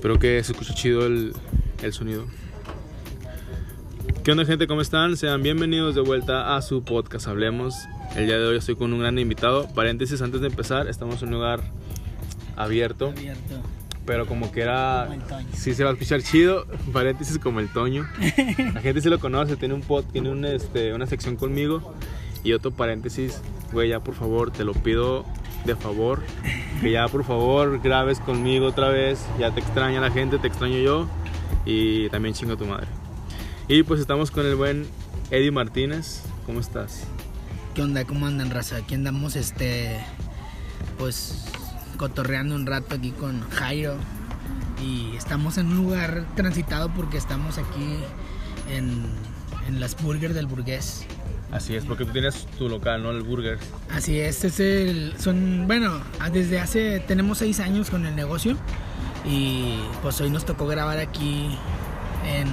Espero que se escuche chido el, el sonido. ¿Qué onda gente? ¿Cómo están? Sean bienvenidos de vuelta a su podcast Hablemos. El día de hoy estoy con un gran invitado. Paréntesis antes de empezar, estamos en un lugar abierto, Abierto. pero como que era... Como el Toño. Sí se va a escuchar chido, paréntesis como el Toño. La gente se lo conoce, tiene un pod, tiene un, este, una sección conmigo. Y otro paréntesis, güey, ya por favor, te lo pido de favor. Que ya por favor grabes conmigo otra vez. Ya te extraña la gente, te extraño yo. Y también chingo a tu madre. Y pues estamos con el buen Eddie Martínez. ¿Cómo estás? ¿Qué onda? ¿Cómo andan, raza? Aquí andamos, este, pues, cotorreando un rato aquí con Jairo. Y estamos en un lugar transitado porque estamos aquí en, en las burgers del burgués. Así es, porque tú tienes tu local, ¿no? El Burger. Así es, es el, son, bueno, desde hace, tenemos seis años con el negocio y pues hoy nos tocó grabar aquí en,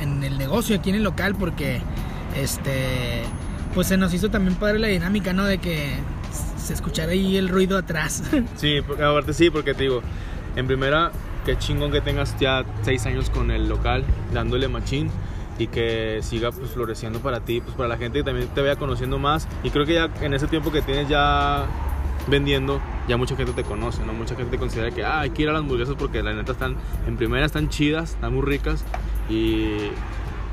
en el negocio, aquí en el local, porque este, pues se nos hizo también padre la dinámica, ¿no? De que se escuchara ahí el ruido atrás. Sí, porque, aparte sí, porque te digo, en primera, qué chingón que tengas ya seis años con el local, dándole machín y que siga pues floreciendo para ti, pues para la gente que también te vaya conociendo más. Y creo que ya en ese tiempo que tienes ya vendiendo, ya mucha gente te conoce, ¿no? Mucha gente considera que ah, hay que ir a las hamburguesas porque la neta están, en primera están chidas, están muy ricas y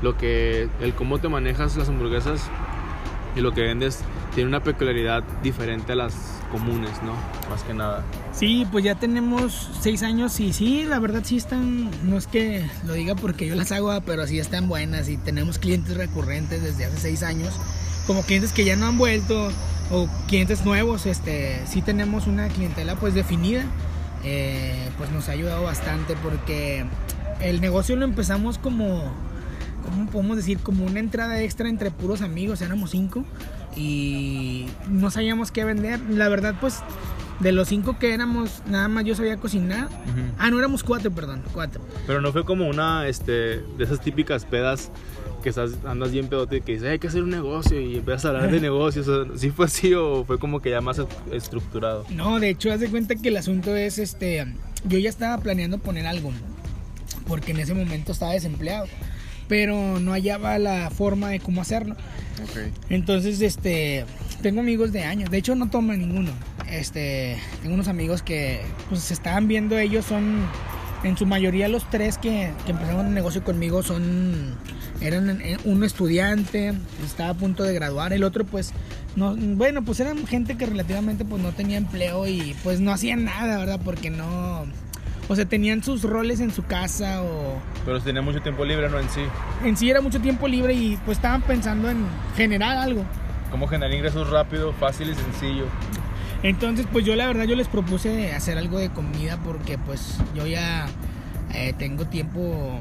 lo que, el cómo te manejas las hamburguesas y lo que vendes tiene una peculiaridad diferente a las comunes, ¿no? Más que nada. Sí, pues ya tenemos seis años y sí, la verdad sí están, no es que lo diga porque yo las hago, ah, pero sí están buenas y tenemos clientes recurrentes desde hace seis años, como clientes que ya no han vuelto o clientes nuevos, este, sí tenemos una clientela pues definida, eh, pues nos ha ayudado bastante porque el negocio lo empezamos como, ¿cómo podemos decir? Como una entrada extra entre puros amigos, éramos cinco y no sabíamos qué vender, la verdad pues de los cinco que éramos, nada más yo sabía cocinar. Ah, no, éramos cuatro, perdón, cuatro. Pero no fue como una, este, de esas típicas pedas que estás, andas bien pedote y que dices, hay que hacer un negocio y empiezas a hablar de negocios. O sea, ¿Sí fue así o fue como que ya más estructurado? No, de hecho, haz de cuenta que el asunto es, este, yo ya estaba planeando poner algo, porque en ese momento estaba desempleado, pero no hallaba la forma de cómo hacerlo. Entonces, este, tengo amigos de años, de hecho no toman ninguno. Este, tengo unos amigos que, pues, se estaban viendo ellos, son, en su mayoría los tres que, que empezaron el negocio conmigo son, eran eh, uno estudiante, estaba a punto de graduar, el otro pues, no, bueno, pues eran gente que relativamente pues no tenía empleo y pues no hacían nada, ¿verdad? Porque no, o sea, tenían sus roles en su casa o Pero tenía mucho tiempo libre, ¿no? En sí. en sí era mucho tiempo libre y pues estaban pensando en generar algo. ¿Cómo generar ingresos rápido, fácil y sencillo? Entonces, pues yo la verdad yo les propuse hacer algo de comida porque pues yo ya eh, tengo tiempo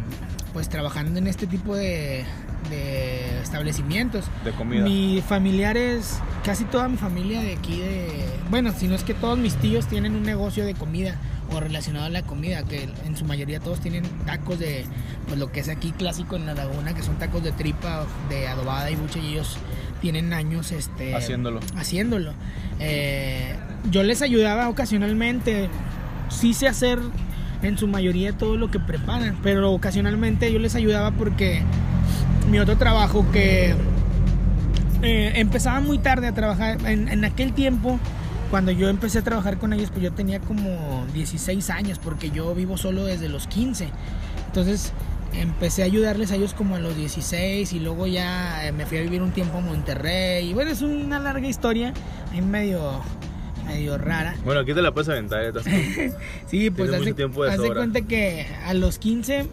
pues trabajando en este tipo de, de establecimientos. De comida. Mis familiares, casi toda mi familia de aquí de... Bueno, si no es que todos mis tíos tienen un negocio de comida o relacionado a la comida, que en su mayoría todos tienen tacos de pues lo que es aquí clásico en la laguna, que son tacos de tripa, de adobada y buche, y ellos tienen años este, Haciéndolo. haciéndolo. Eh, yo les ayudaba ocasionalmente, sí sé hacer en su mayoría todo lo que preparan, pero ocasionalmente yo les ayudaba porque mi otro trabajo que eh, empezaba muy tarde a trabajar, en, en aquel tiempo cuando yo empecé a trabajar con ellos, pues yo tenía como 16 años, porque yo vivo solo desde los 15. Entonces empecé a ayudarles a ellos como a los 16 y luego ya eh, me fui a vivir un tiempo a Monterrey. Y bueno, es una larga historia, ahí medio, medio rara. Bueno, aquí te la puedes aventar. Sí, pues de sobra. cuenta que a los 15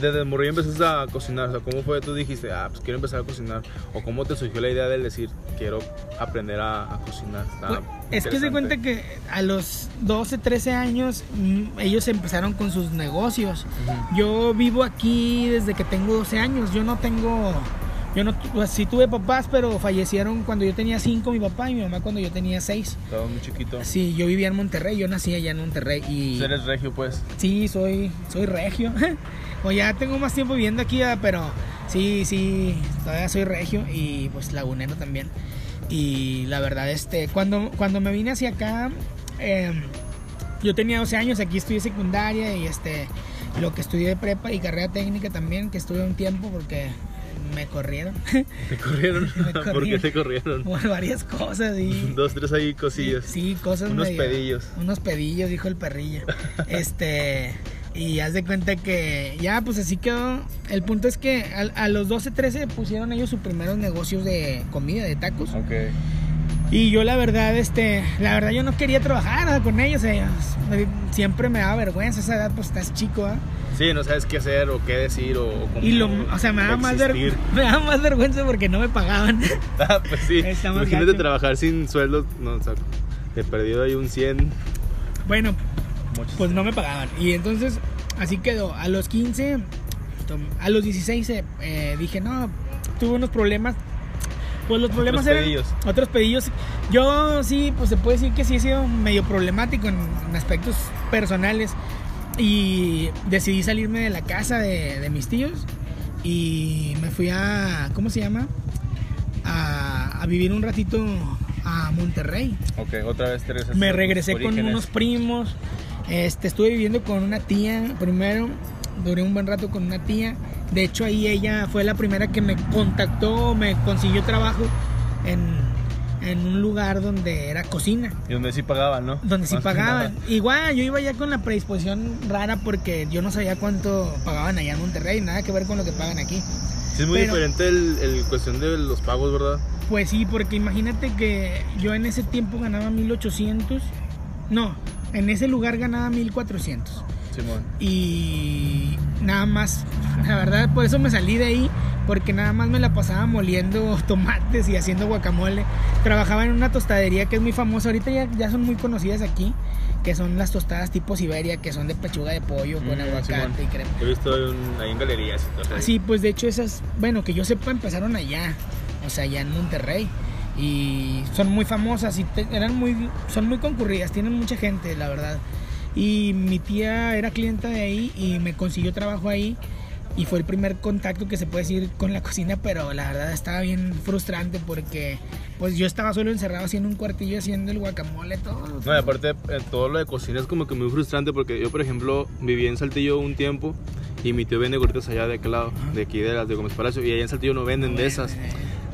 Desde morrillo empezaste a cocinar, o sea, ¿cómo fue? Tú dijiste, ah, pues quiero empezar a cocinar, o cómo te surgió la idea de decir, quiero aprender a, a cocinar. Pues, es que se cuenta que a los 12, 13 años mm, ellos empezaron con sus negocios. Yo vivo aquí desde que tengo 12 años. Yo no tengo. Yo no. Pues, sí tuve papás, pero fallecieron cuando yo tenía 5, mi papá y mi mamá cuando yo tenía 6. Estaba muy chiquito. Sí, yo vivía en Monterrey. Yo nací allá en Monterrey. Y. Pues eres regio, pues. Sí, soy, soy regio. o ya tengo más tiempo viviendo aquí, pero sí, sí, todavía soy regio y pues lagunero también. Y la verdad, este, cuando, cuando me vine hacia acá, eh, yo tenía 12 años, aquí estudié secundaria y este, lo que estudié de prepa y carrera técnica también, que estuve un tiempo porque me corrieron. ¿Te corrieron? Me ¿Por qué corrieron. te corrieron? por varias cosas y... Dos, tres ahí cosillas. Sí, cosas Unos medio- pedillos. Unos pedillos, dijo el perrillo. este, y haz de cuenta que ya, pues así quedó. El punto es que a, a los 12, 13 pusieron ellos sus primeros negocios de comida, de tacos. Ok. Y yo la verdad, este, la verdad yo no quería trabajar con ellos. eh, siempre me daba vergüenza esa edad, pues estás chico, ¿ah? Sí, no sabes qué hacer o qué decir o, o cómo Y lo, o sea, me daba, más ver- me daba más vergüenza porque no me pagaban. Ah, pues sí. Imagínate gacho. trabajar sin sueldo. No, o sea, te perdido ahí un 100. bueno, pues no me pagaban. Y entonces, así quedó. A los 15, tom- a los 16 eh, eh, dije, no, tuve unos problemas. Pues los problemas eran pedillos. otros pedillos. Yo sí, pues se puede decir que sí he sido medio problemático en, en aspectos personales. Y decidí salirme de la casa de, de mis tíos. Y me fui a, ¿cómo se llama? A, a vivir un ratito a Monterrey. Ok, otra vez te regresaste Me regresé con unos primos. Este, estuve viviendo con una tía primero. Duré un buen rato con una tía. De hecho, ahí ella fue la primera que me contactó, me consiguió trabajo en, en un lugar donde era cocina. Y donde sí pagaban, ¿no? Donde sí Más pagaban. Igual, yo iba ya con la predisposición rara porque yo no sabía cuánto pagaban allá en Monterrey. Nada que ver con lo que pagan aquí. Sí, es muy Pero- diferente el, el cuestión de los pagos, ¿verdad? Pues sí, porque imagínate que yo en ese tiempo ganaba 1800. No, en ese lugar ganaba 1400. Y nada más, la verdad, por eso me salí de ahí, porque nada más me la pasaba moliendo tomates y haciendo guacamole. Trabajaba en una tostadería que es muy famosa, ahorita ya, ya son muy conocidas aquí, que son las tostadas tipo Siberia, que son de pechuga de pollo con Mm, aguacate Simón. y crema. He visto un- ahí en galerías todo. Así, pues de hecho esas, bueno, que yo sepa, empezaron allá, o sea, allá en Monterrey. Y son muy famosas y te- eran muy, son muy concurridas, tienen mucha gente, la verdad. Y mi tía era clienta de ahí y me consiguió trabajo ahí. Y fue el primer contacto que se puede decir con la cocina, pero la verdad estaba bien frustrante porque pues yo estaba solo encerrado haciendo un cuartillo, haciendo el guacamole, todo. No, y aparte, eh, todo lo de cocina es como que muy frustrante porque yo, por ejemplo, viví en Saltillo un tiempo y mi tío vende gorditas allá de aquel lado, de aquí de las de Gómez Palacio, y allá en Saltillo no venden de esas.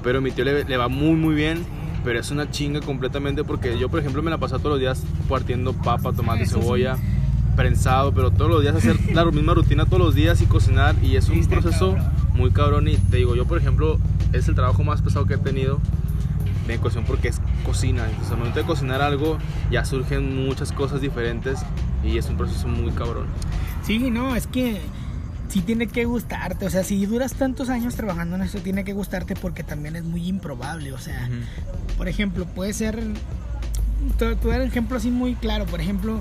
Pero mi tío le, le va muy, muy bien, pero es una chinga completamente porque yo, por ejemplo, me la pasaba todos los días partiendo papa, tomate, Eso sí. cebolla, prensado, pero todos los días hacer la misma rutina todos los días y cocinar, y es un proceso cabrón. muy cabrón. Y te digo, yo, por ejemplo, es el trabajo más pesado que he tenido de cocción porque es cocina. Entonces, al momento de cocinar algo, ya surgen muchas cosas diferentes y es un proceso muy cabrón. Sí, no, es que sí tiene que gustarte. O sea, si duras tantos años trabajando en esto, tiene que gustarte porque también es muy improbable. O sea, por ejemplo, puede ser. Te te voy a dar un ejemplo así muy claro. Por ejemplo,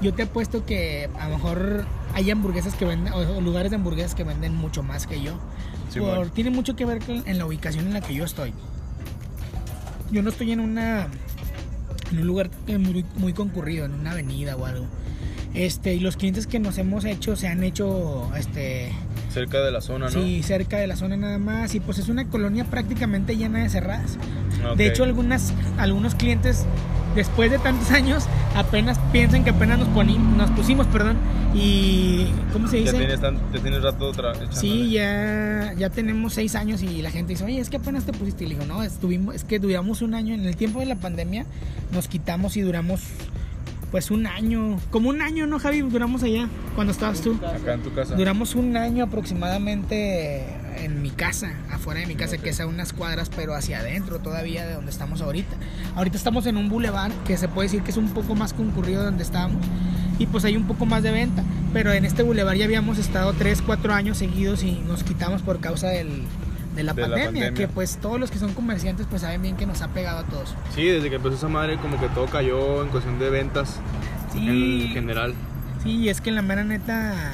yo te apuesto que a lo mejor hay hamburguesas que venden, o lugares de hamburguesas que venden mucho más que yo. Sí, Por- bueno. tiene mucho que ver con en la ubicación en la que yo estoy. Yo no estoy en una en un lugar que muy, muy concurrido, en una avenida o algo. Este, y los clientes que nos hemos hecho se han hecho este Cerca de la zona, ¿no? sí, cerca de la zona nada más y pues es una colonia prácticamente llena de cerradas. Ok. De hecho, algunas algunos clientes después de tantos años apenas piensan que apenas nos poni- nos pusimos, perdón, y ¿cómo se Ya dice? tienes, tan- ya tienes rato tra- Sí, ya, ya tenemos seis años y la gente dice, oye, es que apenas te pusiste. Y le digo, no, estuvimos, es que duramos un año. En el tiempo de la pandemia nos quitamos y duramos pues un año. Como un año, ¿no, Javi? Duramos allá cuando estabas tú. Acá en tu casa. Duramos un año aproximadamente en mi casa, afuera de mi casa, que es a unas cuadras, pero hacia adentro todavía de donde estamos ahorita. Ahorita estamos en un bulevar que se puede decir que es un poco más concurrido de donde estábamos y pues hay un poco más de venta. Pero en este bulevar ya habíamos estado 3, 4 años seguidos y nos quitamos por causa del, de, la, De la pandemia, pandemia. que pues todos los que son comerciantes pues saben bien que nos ha pegado a todos. Sí, desde que empezó esa madre como que todo cayó en cuestión de ventas Sí. en general. Sí, es que la mera neta,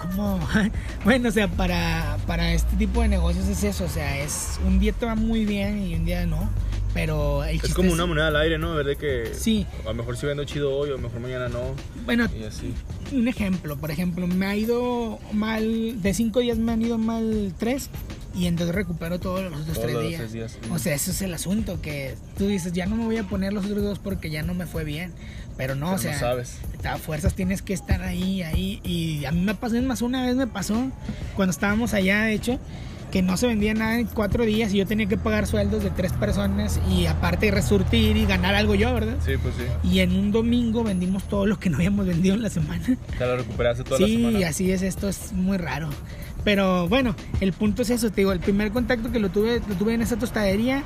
como, bueno, o sea, para, para este tipo de negocios es eso, o sea, es un día te va muy bien y un día no, pero el Es como una moneda al aire, ¿no? Ver de que Sí, a lo mejor sí vendo chido hoy, o a lo mejor mañana no. bueno, Y así. un ejemplo, por ejemplo, me ha ido mal, de cinco días me han ido mal tres, y entonces recupero todos los otros Todos tres los días. tres días. O sea, ese es el asunto, que tú dices, ya no me voy a poner los otros dos porque ya no me fue bien. Pero no, Pero o sea, no sabes. a fuerzas tienes que estar ahí, ahí. Y a mí me pasó, más, una vez me pasó, cuando estábamos allá, de hecho, que no se vendía nada en cuatro días y yo tenía que pagar sueldos de tres personas y aparte resurtir y ganar algo yo, ¿verdad? Sí, pues sí. Y en un domingo vendimos todo lo que no habíamos vendido en la semana. Te lo recuperaste toda la Sí, semana. así es, esto es muy raro. Pero bueno, el punto es eso, te digo, el primer contacto que lo tuve, lo tuve en esa tostadería,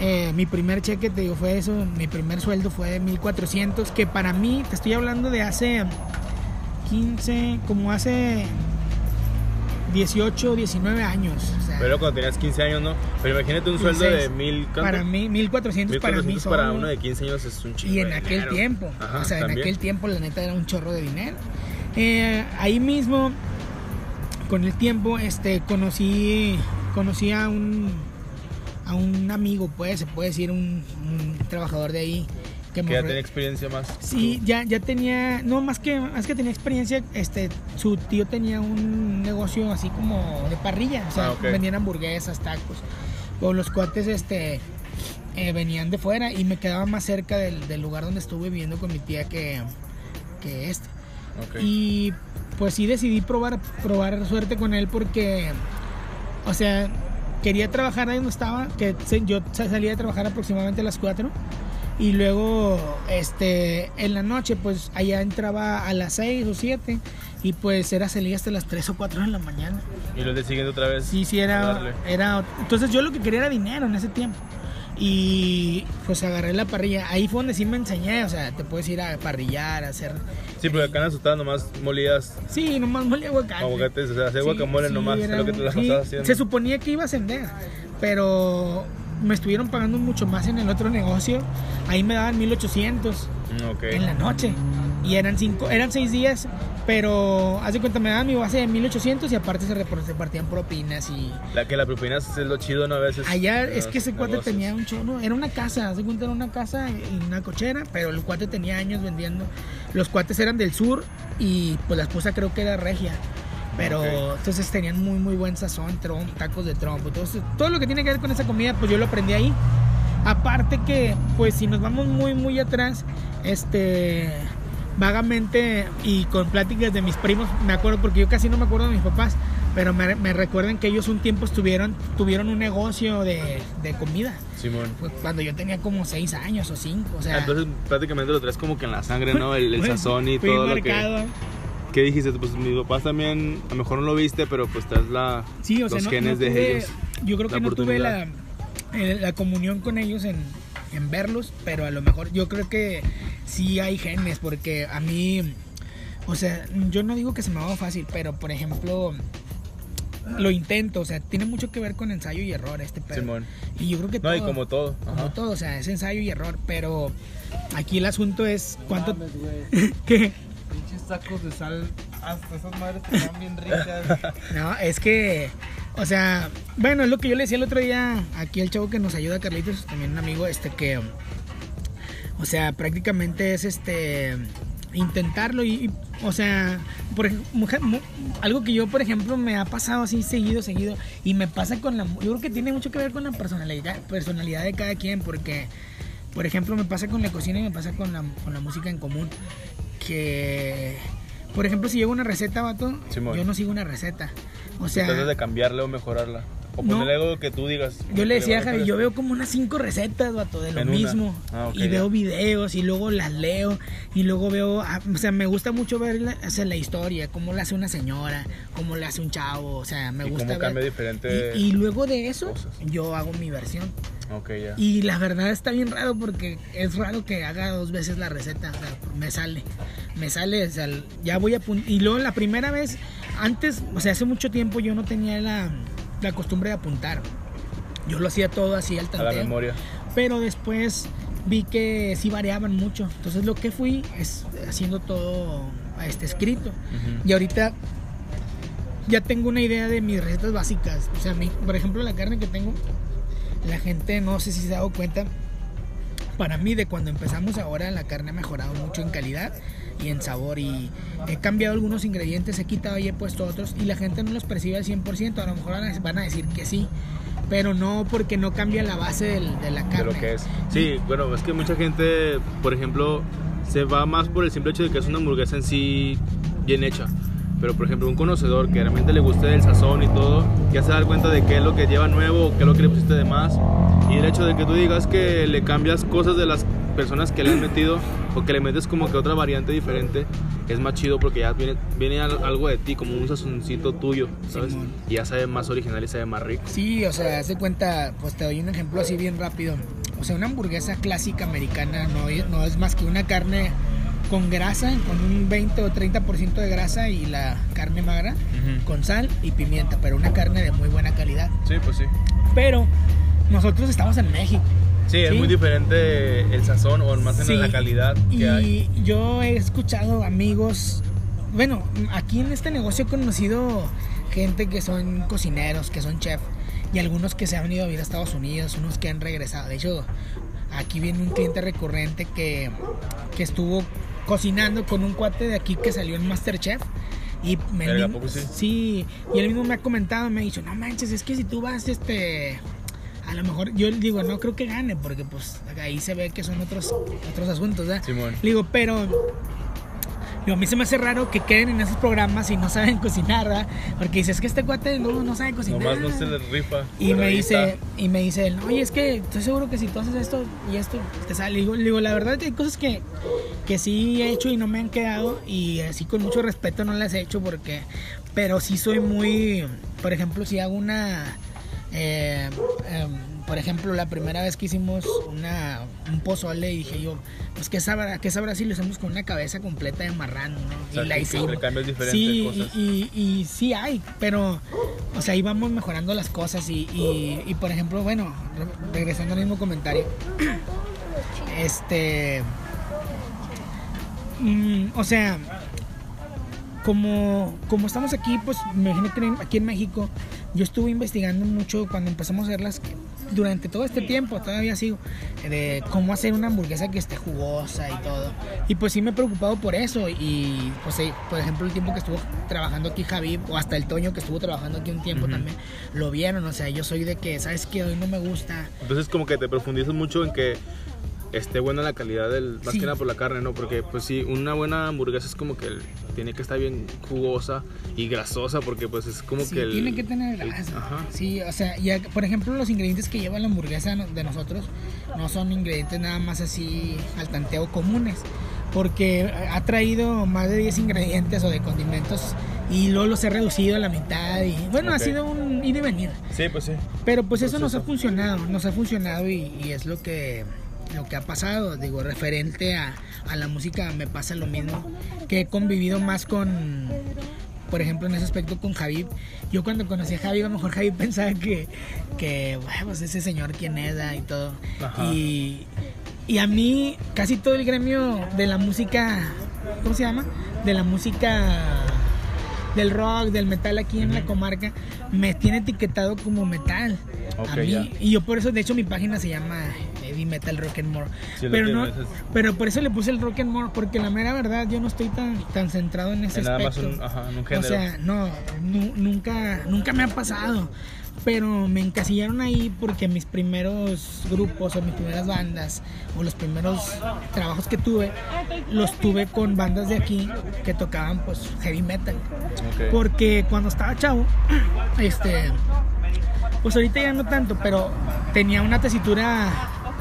eh, mi primer cheque, te digo, fue eso, mi primer sueldo fue de 1400, que para mí, te estoy hablando de hace 15, como hace 18, 19 años. o sea, Pero cuando tenías 15 años, ¿no? Pero imagínate un sueldo de 16. mil... ¿cuánto? para mí, 1400 para mí 1400 para solo. uno de 15 años es un chingo Y en de aquel dinero. tiempo, Ajá, o sea, en también. aquel tiempo la neta era un chorro de dinero. Eh, ahí mismo, con el tiempo, este, conocí, conocí a un, a un amigo, pues, se puede decir, un, un trabajador de ahí. Que ya tenía experiencia más. Sí, ya, ya tenía, no más que, más que tenía experiencia, este, su tío tenía un negocio así como de parrilla, o sea, Ah, vendían hamburguesas, tacos, o los cuates, este, eh, venían de fuera y me quedaba más cerca del, del lugar donde estuve viviendo con mi tía que, que este. Ok. Y pues sí decidí probar, probar suerte con él porque, o sea, quería trabajar ahí donde estaba, que yo sa- salía de trabajar aproximadamente a las 4 y luego este en la noche pues allá entraba a las 6 o 7 y pues era salir hasta las 3 o 4 de la mañana. Y los de siguiente otra vez. Sí, sí, era, era. Entonces yo lo que quería era dinero en ese tiempo. Y pues agarré la parrilla. Ahí fue donde sí me enseñé. O sea, te puedes ir a parrillar, a hacer. Sí, porque acá en Azutada nomás molías Sí, nomás molía aguacate. aguacates, o sea, hacer Sí, guacamole sí, nomás, es era lo que te un- la sí, haciendo. Se suponía que iba a ascender, pero me estuvieron pagando mucho más en el otro negocio. Ahí me daban 1800 Mm, ok. en la noche. Y eran cinco, eran seis días, pero haz de cuenta, me daban mi base de 1800 y aparte se repartían propinas y... La que la propina es lo chido, ¿no? A veces. Allá en es que ese cuate tenía un chorro, era una casa, haz de cuenta era una casa y una cochera, pero el cuate tenía años vendiendo. Los cuates eran del sur y pues la esposa creo que era regia. Pero entonces tenían muy muy buen sazón, trom, tacos de trompo, todo, todo lo que tiene que ver con esa comida, pues yo lo aprendí ahí. Aparte que, pues si nos vamos muy muy atrás, este vagamente y con pláticas de mis primos, me acuerdo porque yo casi no me acuerdo de mis papás, pero me, me recuerdan que ellos un tiempo estuvieron, tuvieron un negocio de, de comida. Simón. Fue cuando yo tenía como 6 años o 5, o sea, Entonces prácticamente lo traes como que en la sangre, ¿no? El, el sazón y todo lo que... ¿Qué dijiste? Pues mis papás también, a lo mejor no lo viste, pero pues traes la, Sí, o sea, los no- genes no de tuve- ellos. Yo creo que no tuve la, eh, la comunión con ellos en, en verlos, pero a lo mejor yo creo que sí hay genes, porque a mí, o sea, yo no digo que se me haga fácil, pero por ejemplo, lo intento, o sea, tiene mucho que ver con ensayo y error este pedo. Simón. Y yo creo que No, todo, y como todo. como Ajá. todo, o sea, es ensayo y error, pero aquí el asunto es cuánto... Mames. ¿Qué? Pinches tacos de sal. Hasta esas madres están bien ricas. No, es que, o sea, bueno, es lo que yo le decía el otro día aquí al chavo que nos ayuda, Carlitos, también un amigo, este que, o sea, prácticamente es este intentarlo y, o sea, por mujer- mu- algo que yo, por ejemplo, me ha pasado así seguido, seguido, y me pasa con la, yo creo que tiene mucho que ver con la personalidad, personalidad de cada quien, porque, por ejemplo, me pasa con la cocina y me pasa con la, con la música en común, que, por ejemplo, si llevo una receta, vato, Simón. yo no sigo una receta, o sea, Tratas de cambiarla o mejorarla. O No. ponerle algo que tú digas. yo le decía a Javi, yo veo como unas cinco recetas, vato, de lo En mismo. Ah, ok, y ya. veo videos y luego las leo. Y luego veo, ah, o sea, me gusta mucho ver la, o sea, la historia, cómo la hace una señora, cómo la hace un chavo. O sea, me Y gusta cómo ver. cambia diferente y, y luego de eso, cosas. yo hago mi versión. Ok, ya. Y la verdad está bien raro porque es raro que haga dos veces la receta. O sea, me sale. Me sale, o sea, ya voy a Y luego la primera vez, antes, o sea, hace mucho tiempo yo no tenía la, la costumbre de apuntar. Yo lo hacía todo así al A la tanteo. memoria. Pero después vi que sí variaban mucho. Entonces lo que fui es haciendo todo este escrito. Y ahorita ya tengo una idea de mis recetas básicas. O sea, mi- por ejemplo, la carne que tengo, la gente no sé si se ha dado cuenta. para mí de cuando empezamos ahora la carne ha mejorado mucho en calidad y en sabor y he cambiado algunos ingredientes, he quitado y he puesto otros y la gente no los percibe al 100%, a lo mejor van a- decir que sí, pero no porque no cambia la base del- de la de carne. lo que es. Sí, bueno, es que mucha gente, por ejemplo, se va más por el simple hecho de que es una hamburguesa en sí bien hecha. Pero, por ejemplo, un conocedor que realmente le guste el sazón y todo, ya se da cuenta de qué es lo que lleva nuevo, qué es lo que le pusiste de más. Y el hecho de que tú digas que le cambias cosas de las personas que le han metido o que le metes como que otra variante diferente, es más chido porque ya viene, viene al- algo de ti, como un sazoncito tuyo, ¿sabes? Y ya sabe más original y sabe más rico. Sí, o sea, haz de cuenta, pues te doy un ejemplo así bien rápido. O sea, una hamburguesa clásica americana no es, no es más que una carne con grasa, con un 20 o 30% de grasa y la carne magra Ujú. con sal y pimienta, pero una carne de muy buena calidad. Sí, pues sí. Pero nosotros estamos en México. Sí, es Sí. muy diferente el sazón o más en Sí. la calidad que Y hay. yo he escuchado amigos, bueno, aquí en este negocio he conocido gente que son cocineros, que son chef, y algunos que se han ido a vivir a Estados Unidos, unos que han regresado. De hecho, aquí viene un cliente recurrente que, que estuvo cocinando con un cuate de aquí que salió en Masterchef. Y me Verga, ¿a poco sí? y él mismo me ha comentado, me ha dicho, no manches, es que si tú vas, este, a lo mejor, yo digo, no creo que gane, porque pues ahí se ve que son otros, otros asuntos, ¿verdad? Simón. Digo, pero digo, a mí se me hace raro que queden en esos programas y no saben cocinar, ¿verdad? Porque dices que este cuate no, no sabe cocinar. Nomás no se le rifa. Y me dice, está. y me dice él, oye, es que estoy seguro que si tú haces esto y esto, te sale. Le digo, le digo, la verdad que hay cosas que, que sí he hecho y no me han quedado y así con mucho respeto no las he hecho porque, pero sí soy muy, por ejemplo, si hago una, eh, em, por ejemplo, la primera vez que hicimos una, un pozole dije yo, pues qué sabrá, qué sabrá si lo hacemos con una cabeza completa de marrano, ¿no? O sea, y la hicimos. sí, cosas. Y, y, y sí hay, pero, o sea, ahí vamos mejorando las cosas y, y, y, por ejemplo, bueno, re- regresando al mismo comentario, este, mm, o sea, como, como estamos aquí, pues me imagino que aquí en México, yo estuve investigando mucho cuando empezamos a hacerlas durante todo este tiempo, todavía sigo, de cómo hacer una hamburguesa que esté jugosa y todo. Y pues sí me he preocupado por eso. Y pues eh, por ejemplo el tiempo que estuvo trabajando aquí Javi, o hasta el Toño que estuvo trabajando aquí un tiempo Ujú. también, lo vieron. O sea, yo soy de que, ¿sabes qué? Hoy no me gusta. Entonces como que te profundizas mucho en que esté buena la calidad del más Sí. que nada por la carne, ¿no? Porque pues sí, una buena hamburguesa es como que el- tiene que estar bien jugosa y grasosa porque pues es como Sí, que el tiene que tener el- grasa. ajá. Sí, o sea, ya, por ejemplo, los ingredientes que lleva la hamburguesa de nosotros no son ingredientes nada más así al tanteo comunes, porque ha traído más de 10 ingredientes o de condimentos y luego los he reducido a la mitad y bueno, ha sido un ir y venir. Sí, pues sí. Pero pues eso nos ha funcionado, nos ha funcionado y, y es lo que, lo que ha pasado. Digo, referente a, a la música me pasa lo mismo, que he convivido más con, por ejemplo, en ese aspecto con Javi. Yo cuando conocí a Javi, a lo mejor Javi pensaba que, que bueno, pues ese señor quién era y todo. Ajá. Y, y a mí casi todo el gremio de la música, ¿cómo se llama? De la música del rock, del metal aquí en la comarca, me tiene etiquetado como metal. Ok, a mí, y yo por eso, de hecho, mi página se llama Heavy Metal Rock and More. Sí, pero no, pero por eso le puse el Rock and More, porque la mera verdad yo no estoy tan, tan centrado en ese En nada más aspecto. un, ajá, en un o sea, no, nu- nunca, nunca me ha pasado. Pero me encasillaron ahí porque mis primeros grupos o mis primeras bandas o los primeros trabajos que tuve los tuve con bandas de aquí que tocaban pues heavy metal. Porque cuando estaba chavo, este, pues ahorita ya no tanto, pero tenía una tesitura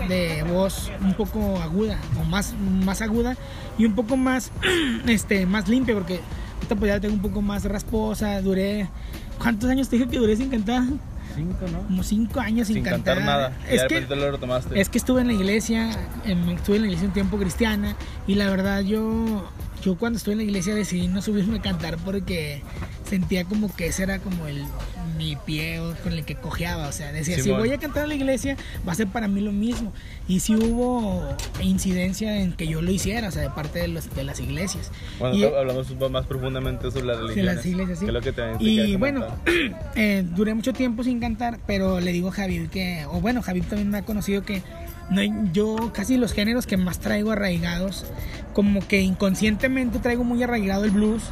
de voz un poco aguda, o más, más aguda y un poco más, este, más limpia, porque ahorita pues ya la tengo un poco más rasposa, duré, ¿cuántos años te dije que duré sin cantar? Cinco, ¿no? Como cinco años sin, Sin cantar nada. Y Es de que, lo retomaste. es que estuve en la iglesia, em, estuve en la iglesia un tiempo cristiana y la verdad yo, yo cuando estuve en la iglesia decidí no subirme a cantar porque sentía como que ese era como el mi pie o con el que cojeaba, o sea, decía, si Simón. voy a cantar en la iglesia va a ser para mí lo mismo y si hubo incidencia en que yo lo hiciera, o sea, de parte de, los, de las iglesias. Bueno, Y- hablamos más profundamente sobre las de religiones. las iglesias, sí. Que es lo que te, y bueno, eh, duré mucho tiempo sin cantar, pero le digo a Javier que, o bueno, Javier también me ha conocido que no, yo casi los géneros que más traigo arraigados, como que inconscientemente traigo muy arraigado el blues,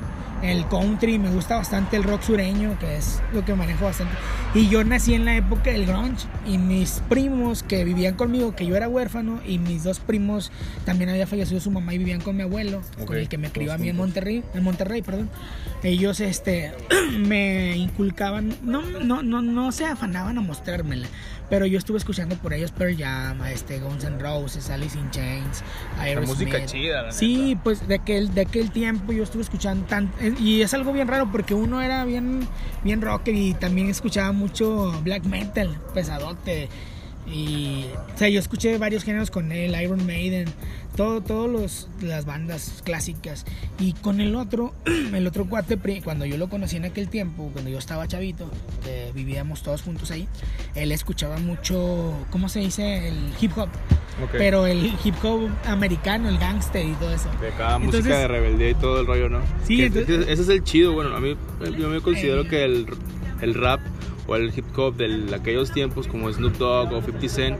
el country, me gusta bastante el rock sureño, que es lo que manejo bastante. Y yo nací en la época del grunge y mis primos que vivían conmigo, que yo era huérfano, y mis dos primos también había fallecido su mamá y vivían con mi abuelo, con el que me crió a mí en. Monterrey, en Monterrey, perdón. Ellos este me inculcaban, no no no no se afanaban a mostrármela, pero yo estuve escuchando por ellos Pearl Jam, este Guns N' Roses, Alice in Chains, Aerosmith. música chida, la Sí, pues de aquel de aquel tiempo yo estuve escuchando tan y es algo bien raro porque uno era bien bien rocker y también escuchaba mucho black metal, pesadote. Y, o sea, yo escuché varios géneros con él, Iron Maiden, todo, todos los, las bandas clásicas. Y con el otro, el otro cuate, cuando yo lo conocí en aquel tiempo, cuando yo estaba chavito, que vivíamos todos juntos ahí, él escuchaba mucho, ¿cómo se dice? El hip hop. Ok. Pero el hip hop americano, el gangster y todo eso. De cada Entonces- música de rebeldía y todo el rollo, ¿no? Sí, Que- entonces- ese es el chido, bueno, a mí yo me considero Eh. que el, el rap o el hip hop de aquellos tiempos como Snoop Dogg o 50 Cent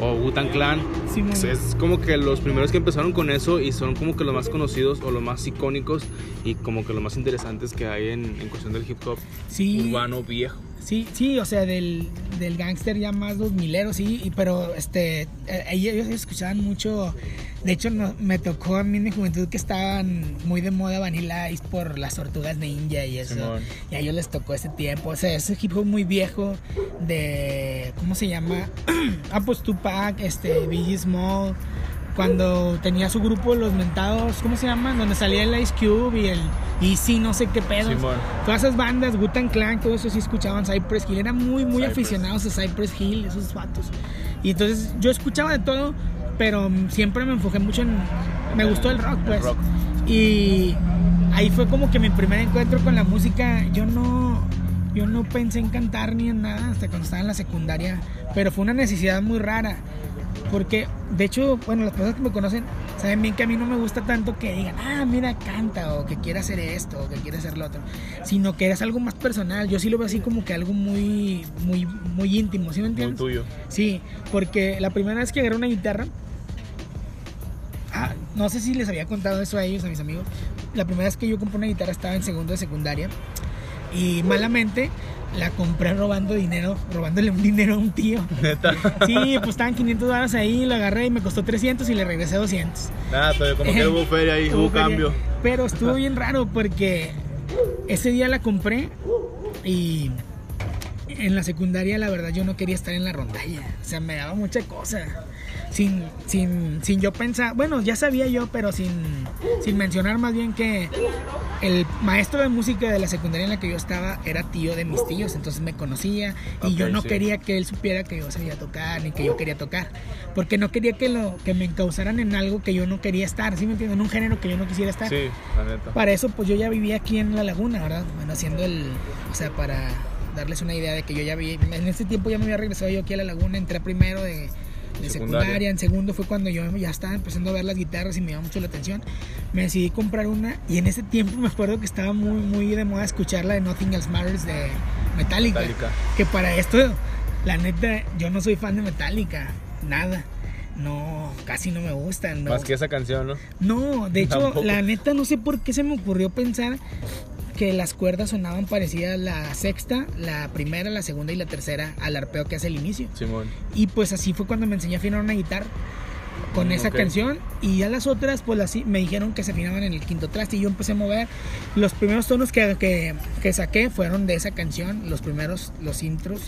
o Wu-Tang Clan. Sí, pues es como que los primeros que empezaron con eso y son como que los más conocidos o los más icónicos y como que los más interesantes que hay en, en cuestión del hip hop sí, urbano viejo. Sí, sí, o sea, del, del gángster ya más dos mileros, sí, y- pero este, eh, ellos escuchaban mucho, de hecho no- me tocó a mí en mi juventud que estaban muy de moda Vanilla Ice por las tortugas ninja y eso, Simón. y a ellos les tocó ese tiempo, o sea, ese hip hop muy viejo de, ¿cómo se llama? ah, pues Tupac, este, Biggie Small, cuando tenía su grupo Los Mentados, ¿cómo se llaman? Donde salía el Ice Cube y el Easy, no sé qué pedo. Todas esas bandas, Wu-Tang Clan, todo eso sí escuchaban Cypress Hill. Eran muy, muy Cypress. aficionados a Cypress Hill, esos vatos. Y entonces yo escuchaba de todo, pero siempre me enfoqué mucho en... Me gustó el rock, pues. rock. Y ahí fue como que mi primer encuentro con la música. Yo no... Yo no pensé en cantar ni en nada hasta cuando estaba en la secundaria, pero fue una necesidad muy rara. Porque, de hecho, bueno, las personas que me conocen saben bien que a mí no me gusta tanto que digan, ah, mira, canta, o que quiere hacer esto, o que quiere hacer lo otro, sino que es algo más personal. Yo sí lo veo así como que algo muy, muy, muy íntimo, ¿sí me Muy entiendes? tuyo. Sí, porque la primera vez que agarré una guitarra, ah, no sé si les había contado eso a ellos, a mis amigos. La primera vez que yo compré una guitarra estaba en segundo de secundaria y malamente la compré robando dinero, robándole un dinero a un tío. Neta. Sí, pues estaban 500 dólares ahí, lo agarré y me costó 300 y le regresé 200. Nada, pero como que hubo feria ahí, hubo Hubo feria. cambio. Pero estuvo bien raro porque ese día la compré y en la secundaria la verdad yo no quería estar en la rondalla. O sea, me daba mucha cosa. Sin, sin, sin yo pensar, bueno, ya sabía yo, pero sin, sin mencionar más bien que el maestro de música de la secundaria en la que yo estaba era tío de mis tíos, entonces me conocía y yo no sí. quería que él supiera que yo sabía tocar ni que yo quería tocar, porque no quería que lo que me encausaran en algo que yo no quería estar, ¿sí me entienden? En un género que yo no quisiera estar. Sí, la neta. Para eso, pues yo ya vivía aquí en La Laguna, ¿verdad? Bueno, haciendo el. O sea, para darles una idea de que yo ya vi. En ese tiempo ya me había regresado yo aquí a La Laguna, entré primero de, de Secundaria. secundaria. En segundo fue cuando yo ya estaba empezando a ver las guitarras y me llamó mucho la atención. Me decidí comprar una y en ese tiempo me acuerdo que estaba muy, muy de moda escuchar la de Nothing Else Matters de Metallica. Metallica. Que para esto, la neta, yo no soy fan de Metallica. Nada. No, casi no me gustan. me Más que esa canción, ¿no? no, de hecho, Tampoco. la neta no sé por qué se me ocurrió pensar que las cuerdas sonaban parecidas la sexta, la primera, la segunda y la tercera al arpeo que hace el inicio. Simón. Y pues así fue cuando me enseñé a afinar una guitarra con Mm, esa canción y ya las otras pues así me dijeron que se afinaban en el quinto traste y yo empecé a mover los primeros tonos que, que, que saqué fueron de esa canción los primeros los intros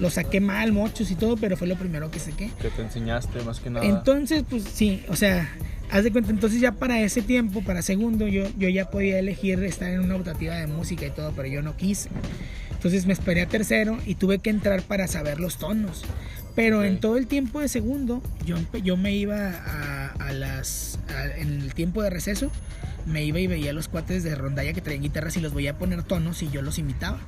los saqué mal muchos y todo pero fue lo primero que saqué Que te enseñaste más que nada. entonces, pues sí, o sea, haz de cuenta, entonces ya para ese tiempo, para segundo, yo, yo ya podía elegir estar en una optativa de música y todo, pero yo no quise. Entonces me esperé a tercero y tuve que entrar para saber los tonos. Pero en Ok. todo el tiempo de segundo, yo, yo me iba a, a las. a- en el tiempo de receso, me iba y veía a los cuates de rondalla que traían guitarras y los voy a poner tonos y yo los imitaba.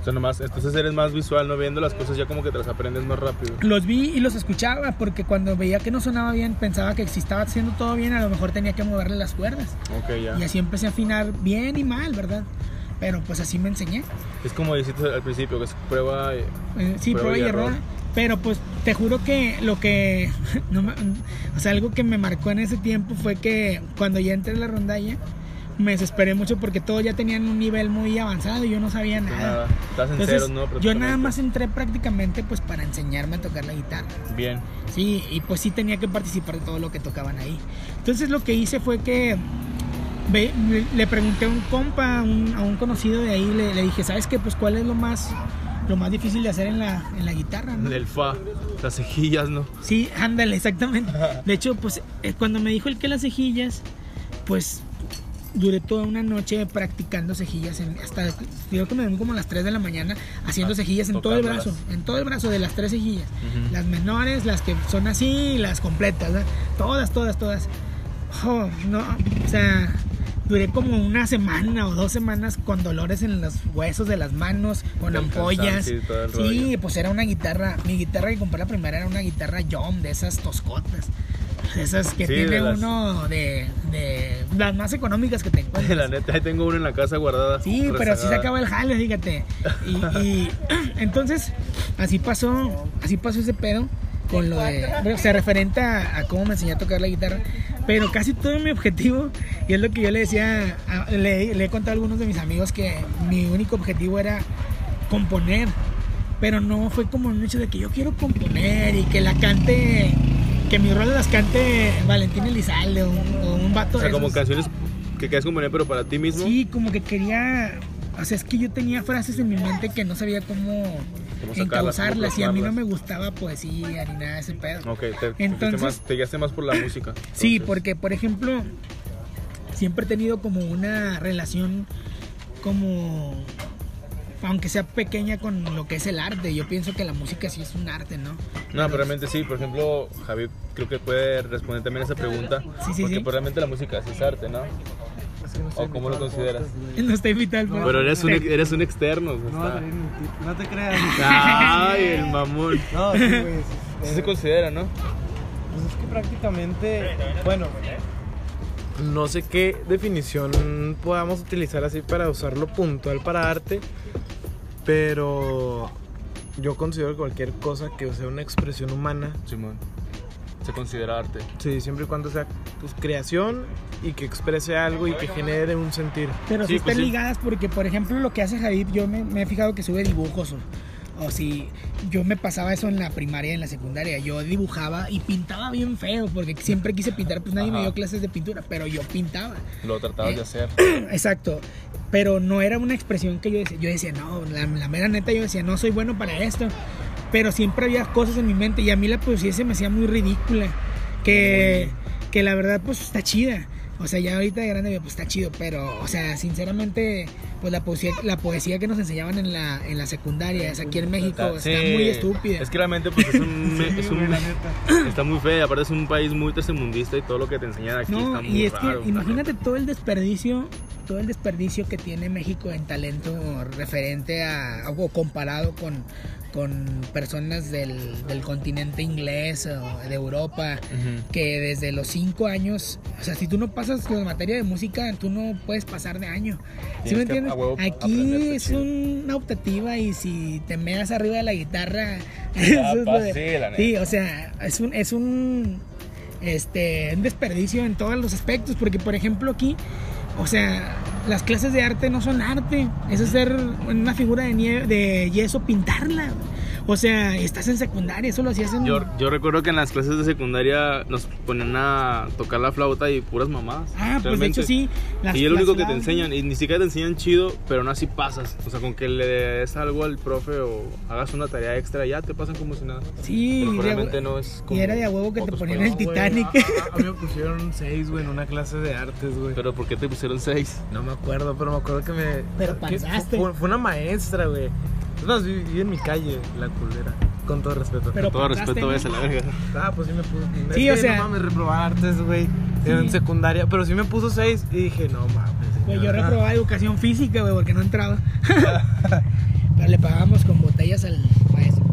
O sea, nomás, entonces eres más visual, ¿no? Viendo las cosas ya como que te las aprendes más rápido. Los vi y los escuchaba porque cuando veía que no sonaba bien, pensaba que si estaba haciendo todo bien, a lo mejor tenía que moverle las cuerdas. Ok, ya. Y así empecé a afinar bien y mal, ¿verdad? Pero pues así me enseñé. Es como dijiste al principio, que es prueba... eh, Eh, sí, Prueba prueba y y error. error. Pero pues te juro que lo que, no o sea, algo que me marcó en ese tiempo fue que cuando ya entré a la rondalla, me desesperé mucho porque todos ya tenían un nivel muy avanzado y yo no sabía nada. nada, estás en Entonces, ¿no? yo nada más entré prácticamente pues para enseñarme a tocar la guitarra. Bien. Sí, y pues sí tenía que participar de todo lo que tocaban ahí. Entonces lo que hice fue que le, le pregunté a un compa, a un, a un conocido de ahí, le, le dije, ¿sabes qué? Pues cuál es lo más, lo más difícil de hacer en la, en la guitarra, ¿no? El fa, las cejillas, ¿no? Sí, ándale, exactamente. De hecho, pues eh, cuando me dijo el que las cejillas, pues duré toda una noche practicando cejillas, en- hasta creo que me ven como a las 3 de la mañana haciendo Ah, cejillas en todo el brazo, en todo el brazo de las tres cejillas. Las menores, las que son así las completas, ¿verdad? Todas, todas, todas. Oh, no, o sea, duré como una semana o dos semanas con dolores en los huesos de las manos, con ampollas. Sí, rollo. pues era una guitarra, mi guitarra que compré la primera era una guitarra Yom, de esas toscotas. De esas que Sí, tiene de las- uno de, de las más económicas que te encuentras. La neta, ahí tengo uno en la casa guardada. Sí, pero sí se acaba el jale, fíjate. Y, y entonces, así pasó, así pasó ese pedo con lo de, o sea, referente a, a cómo me enseñé a tocar la guitarra. Pero casi todo mi objetivo, y es lo que yo le decía, le, le he contado a algunos de mis amigos que mi único objetivo era componer. Pero no fue como un hecho de que yo quiero componer y que la cante, que mi rol las cante Valentín Elizalde o un, o un vato O sea, de como esos. canciones que quieras componer, pero para ti mismo. Sí, como que quería. O sea, es que yo tenía frases en mi mente que no sabía cómo, encauzarlas y a mí no me gustaba poesía ni nada de ese pedo. Ok, te, Entonces- más, te guiaste más por la música. Sí, porque por ejemplo, siempre he tenido como una relación como aunque sea pequeña con lo que es el arte. Yo pienso que la música sí es un arte, ¿no? No, pero realmente sí. Por ejemplo, Javi creo que puede responder también a esa pregunta. Sí, sí, porque sí. pues, realmente la música sí es arte, ¿no? ¿O cómo lo consideras? No está invitado al Pero eres un, eres un externo. No, te creas. Ay, el mamón. No, sí, güey. Sí se considera, ¿no? Pues es que prácticamente, bueno, no sé qué definición podamos utilizar así para usarlo puntual para arte, pero yo considero que cualquier cosa que sea una expresión humana, Simón. Se considera arte. sí, siempre y cuando sea pues, creación y que exprese algo y que genere un sentir. Pero sí, Sí, pues están ligadas porque, por ejemplo, lo que hace Javid, yo me, me he fijado que sube dibujos. O, o si yo me pasaba eso en la primaria, en la secundaria, yo dibujaba y pintaba bien feo porque siempre quise pintar, pues nadie me dio clases de pintura, pero yo pintaba. Lo tratabas Eh, de hacer. Exacto. Pero no era una expresión que yo decía, yo decía, no, la, la mera neta, yo decía, no soy bueno para esto. Pero siempre había cosas en mi mente y a mí la poesía se me hacía muy ridícula. Que, que la verdad, pues está chida. O sea, ya ahorita de grande, pues está chido, pero, o sea, sinceramente, pues la poesía, la poesía que nos enseñaban en la, en la secundaria, es aquí en México, está Sí. muy estúpida. Es que realmente pues, es un, Sí, es un- está muy feo. Aparte es un país muy tercermundista y todo lo que te enseñan aquí No, está muy y es raro. que imagínate todo el desperdicio, todo el desperdicio que tiene México en talento referente a o comparado con, con personas del, del continente inglés o de Europa, que desde los cinco años, o sea, si tú no pasas la materia de música, tú no puedes pasar de año. ¿Sí me entiendes? Aquí es chido. una optativa y si te meas arriba de la guitarra, Ah, eso es pa, de- sí, la neta. sí, o sea, es un, es un, este, un desperdicio en todos los aspectos, porque por ejemplo aquí, o sea, las clases de arte no son arte, es hacer una figura de, nieve, de yeso, pintarla. O sea, estás en secundaria, eso lo hacías en... Yo, yo recuerdo que en las clases de secundaria nos ponían a tocar la flauta y puras mamadas. Ah, pues de hecho sí. las- y es lo único que te enseñan. Y ni siquiera te enseñan chido, pero no así pasas. O sea, con que le des algo al profe o hagas una tarea extra, ya te pasan como si nada. Sí, Pero realmente no es y como era de a huevo que te ponían el Titanic. A, a- a mí me pusieron seis, güey, en una clase de artes, güey. Pero ¿por qué te pusieron seis? No me acuerdo, pero me acuerdo que me. Pero pasaste. Fue, fue una maestra, güey. Es más, vi, vi en mi calle, la culera. Con todo respeto. Pero Todo pasaste, respeto, ves a la verga. Ah, pues sí me puso. es Sí, que o sea- No mames, reprobar artes, güey. En Sí. secundaria. Pero sí me puso seis y dije, no mames. Güey, yo reprobaba educación física, güey, porque no entraba. Pero le pagábamos con botellas al maestro.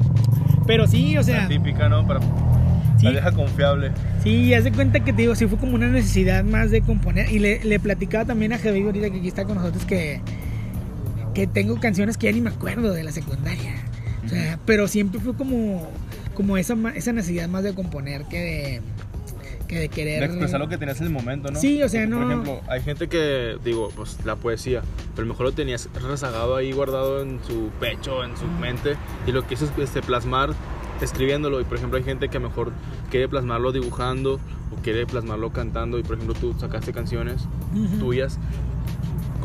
Pero sí, o sea, La típica, ¿no? Para sí, la vieja confiable. sí, haz de cuenta que te digo, sí fue como una necesidad más de componer. Y le, le platicaba también a Javi ahorita que aquí está con nosotros que, que tengo canciones que ya ni me acuerdo de la secundaria. O sea, pero siempre fue como, como esa, esa necesidad más de componer que de, que de querer... De expresar lo que tenías en el momento, ¿no? Sí, o sea, Porque, no- Por ejemplo, hay gente que, digo, pues la poesía, pero mejor lo tenías rezagado ahí, guardado en su pecho, en su mente, y lo que hizo es este, plasmar escribiéndolo. Y por ejemplo, hay gente que mejor quiere plasmarlo dibujando o quiere plasmarlo cantando. Y por ejemplo, tú sacaste canciones Ujú. tuyas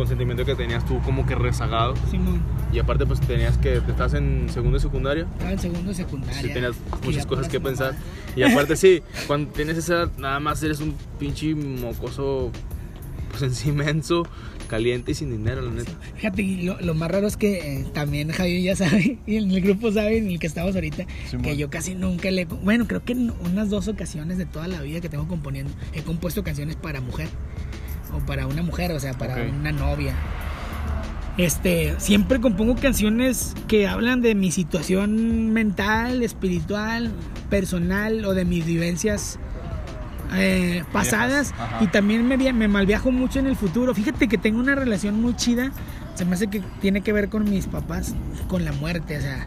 con sentimiento que tenías tú como que rezagado. Simón, Y aparte, pues tenías que, estás en segundo de secundaria. estaba en segundo de secundaria. Sí, tenías muchas cosas que pensar. mamadas. Y aparte, sí, cuando tienes esa edad, nada más eres un pinche mocoso, pues en sí inmenso, caliente y sin dinero, la neta. Fíjate, y lo, lo más raro es que eh, también Javier ya sabe, y en el grupo sabe, en el que estamos ahorita, Simón. que yo casi nunca le... Bueno, creo que en unas dos ocasiones de toda la vida que tengo componiendo, he compuesto canciones para mujer, o para una mujer, o sea, para una novia. Este, siempre compongo canciones que hablan de mi situación mental, espiritual, personal o de mis vivencias eh, pasadas Ajá. y también me, me malviajo mucho en el futuro. Fíjate que tengo una relación muy chida, se me hace que tiene que ver con mis papás, con la muerte, o sea,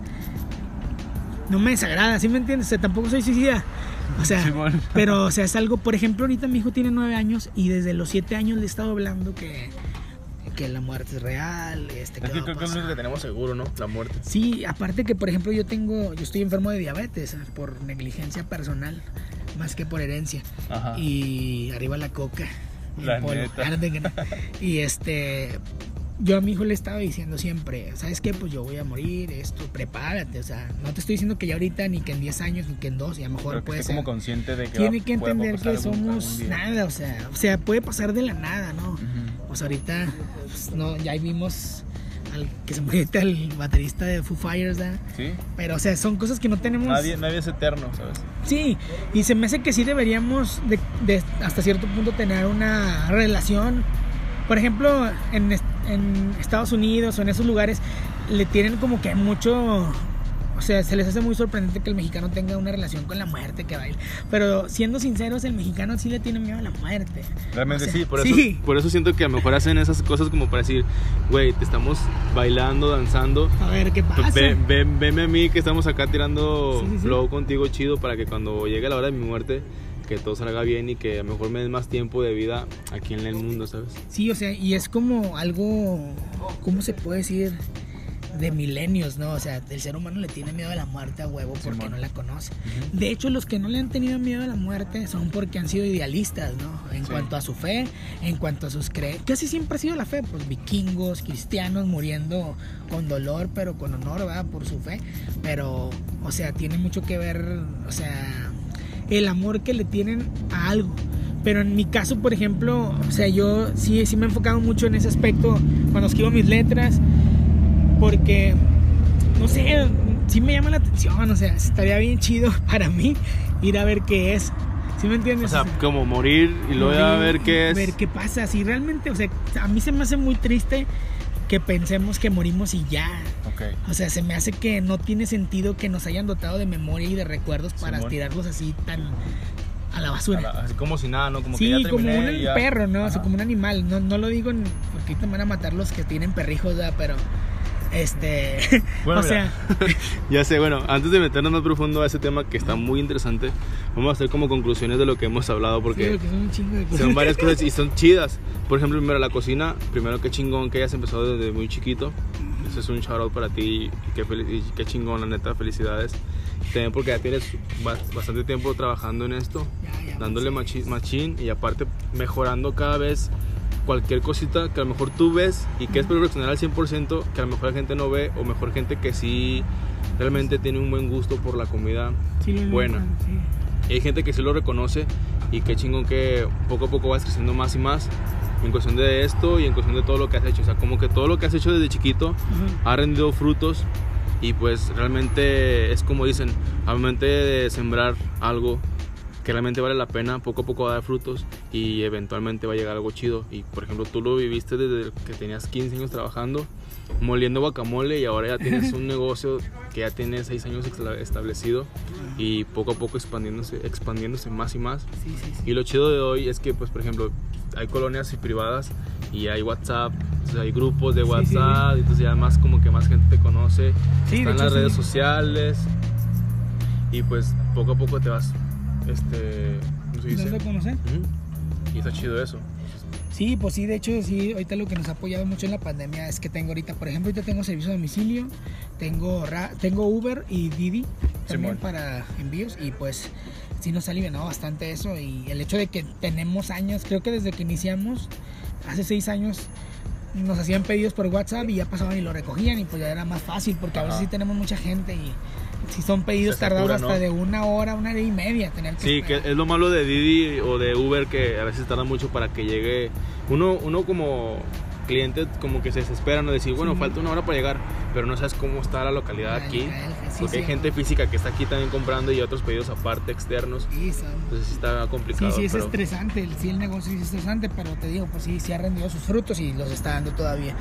no me desagrada, ¿sí me entiendes? O sea, tampoco soy suicida. O sea, pero o sea, es algo, por ejemplo, ahorita mi hijo tiene nueve años y desde los siete años le he estado hablando que, que la muerte es real, este, Es que creo que es lo que tenemos seguro, ¿no? La muerte. Sí, aparte que por ejemplo yo tengo, yo estoy enfermo de diabetes eh, por negligencia personal, más que por herencia. Ajá. Y arriba la coca. La neta. Y este, yo a mi hijo le estaba diciendo siempre, ¿sabes qué? Pues yo voy a morir, esto, prepárate. O sea, no te estoy diciendo que ya ahorita, ni que en 10 años, ni que en 2, y a lo mejor puede ser. como consciente de que Tiene va- que entender que algún- somos algún nada, o sea, o sea, puede pasar de la nada, ¿no? Ujú. Pues ahorita, pues, no, ya vimos al que se murió el baterista de Foo Fighters, ¿verdad? Sí. Pero, o sea, son cosas que no tenemos. Nadie, nadie es eterno, ¿sabes? Sí, y se me hace que sí deberíamos de, de hasta cierto punto tener una relación. Por ejemplo, en, est- en Estados Unidos o en esos lugares le tienen como que mucho... O sea, se les hace muy sorprendente que el mexicano tenga una relación con la muerte, que baile. Pero siendo sinceros, el mexicano sí le tiene miedo a la muerte. Realmente O sea, sí, por eso, por eso siento que a lo mejor hacen esas cosas como para decir, güey, te estamos bailando, danzando. A ver qué pasa. Ve, ve- veme a mí que estamos acá tirando sí. flow contigo chido para que cuando llegue la hora de mi muerte, que todo salga bien y que a lo mejor me den más tiempo de vida aquí en el mundo, ¿sabes? Sí, o sea, y es como algo, ¿cómo se puede decir? De milenios, ¿no? O sea, el ser humano le tiene miedo a la muerte a huevo porque Simón. no la conoce. De hecho, los que no le han tenido miedo a la muerte son porque han sido idealistas, ¿no? En Sí. cuanto a su fe, en cuanto a sus creencias. Casi siempre ha sido la fe, pues vikingos, cristianos muriendo con dolor, pero con honor, ¿verdad? Por su fe. Pero, o sea, tiene mucho que ver, o sea, el amor que le tienen a algo. Pero en mi caso, por ejemplo, o sea, yo sí, sí me he enfocado mucho en ese aspecto cuando escribo mis letras, porque, no sé, sí me llama la atención, o sea, estaría bien chido para mí ir a ver qué es. ¿Sí me O entiendes? sea, como morir y luego ya ver qué es. Ver qué pasa. Si realmente, o sea, a mí se me hace muy triste que pensemos que morimos y ya. Ok. O sea, se me hace que no tiene sentido que nos hayan dotado de memoria y de recuerdos para Simón. tirarlos así tan a la A basura. la- Así como si nada, ¿no? Como que sí, ya como un ya. perro, ¿no? O sea, como un animal. No, no lo digo en- porque ahorita me van a matar los que tienen perrijos, ¿verdad? Pero, este. Bueno, o mira, sea, ya sé, bueno, antes de meternos más profundo a ese tema que está muy interesante, vamos a hacer como conclusiones de lo que hemos hablado sí, porque porque son chingo de son varias cosas y son chidas. Por ejemplo, primero la cocina, primero qué chingón que hayas empezado desde muy chiquito. Eso es un shout out para ti y qué, y qué chingón, la neta, felicidades. También porque ya tienes ba- bastante tiempo trabajando en esto, Ya, ya, dándole sí. machín y aparte mejorando cada vez cualquier cosita que a lo mejor tú ves y que es perfeccionar al 100%, que a lo mejor la gente no ve, o mejor gente que sí realmente tiene un buen gusto por la comida Sí, buena. sí. y hay gente que sí lo reconoce y qué chingón que poco a poco vas creciendo más y más en cuestión de esto y en cuestión de todo lo que has hecho. O sea, como que todo lo que has hecho desde chiquito Ajá. ha rendido frutos y pues realmente es como dicen, al momento de sembrar algo que realmente vale la pena, poco a poco va a dar frutos y eventualmente va a llegar algo chido. Y por ejemplo, tú lo viviste desde que tenías 15 años trabajando, moliendo guacamole y ahora ya tienes un negocio que ya tiene 6 años establecido y poco a poco expandiéndose, expandiéndose más y más. Sí, sí, sí. Y lo chido de hoy es que, pues, por ejemplo, hay colonias y privadas y hay WhatsApp, sea, hay grupos de WhatsApp, entonces ya más como que más gente te conoce, están hecho, las redes sociales. y pues poco a poco te vas, este, ¿cómo se dice? ¿Dónde conocer? Y está chido eso. Sí, pues sí, de hecho, sí, ahorita lo que nos ha apoyado mucho en la pandemia es que tengo ahorita, por ejemplo, ahorita tengo servicio a domicilio, tengo, Ra- tengo Uber y Didi también Simón. para envíos y pues sí nos ha aliviado bastante eso y el hecho de que tenemos años, creo que desde que iniciamos, hace seis años, nos hacían pedidos por WhatsApp y ya pasaban y lo recogían y pues ya era más fácil porque a veces sí tenemos mucha gente y si son pedidos tardados hasta ¿no? de una hora, una hora y media tener que Sí, que esperar. es lo malo de Didi o de Uber que a veces tarda mucho para que llegue. Uno, uno como cliente como que se desespera, no decir, bueno, Sí. falta una hora para llegar, pero no sabes cómo está la localidad aquí. sí, porque hay sí, gente ¿no? física que está aquí también comprando y otros pedidos aparte externos. Sí, Entonces sí está Sí, complicado. sí es pero- estresante, sí el negocio sí es estresante, pero te digo, pues sí, sí ha rendido sus frutos y los está dando todavía.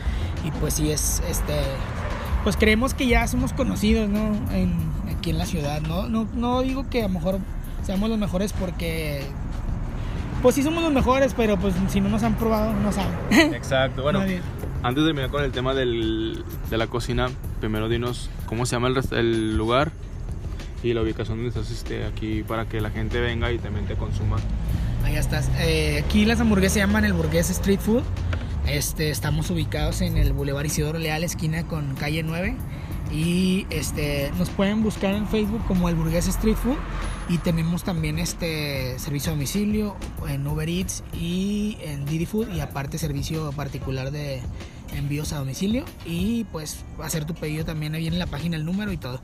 Y pues sí es, este, pues creemos que ya somos conocidos, ¿no? En, aquí en la ciudad, ¿no? ¿no? No digo que a lo mejor seamos los mejores porque, pues sí somos los mejores, pero pues si no nos han probado, no saben. Exacto. Bueno, Nadie. antes de terminar con el tema del, de la cocina, primero dinos cómo se llama el, el lugar y la ubicación donde estás este, aquí para que la gente venga y también te consuma. Ahí estás. Eh, aquí las hamburguesas se llaman el Burgués Street Food. Este, estamos ubicados en el Boulevard Isidoro Leal, esquina con calle 9. Y este, nos pueden buscar en Facebook como el Burgués Street Food. Y tenemos también este servicio a domicilio en Uber Eats y en Didi Food. Y aparte servicio particular de envíos a domicilio. Y pues hacer tu pedido también ahí en la página, el número y todo.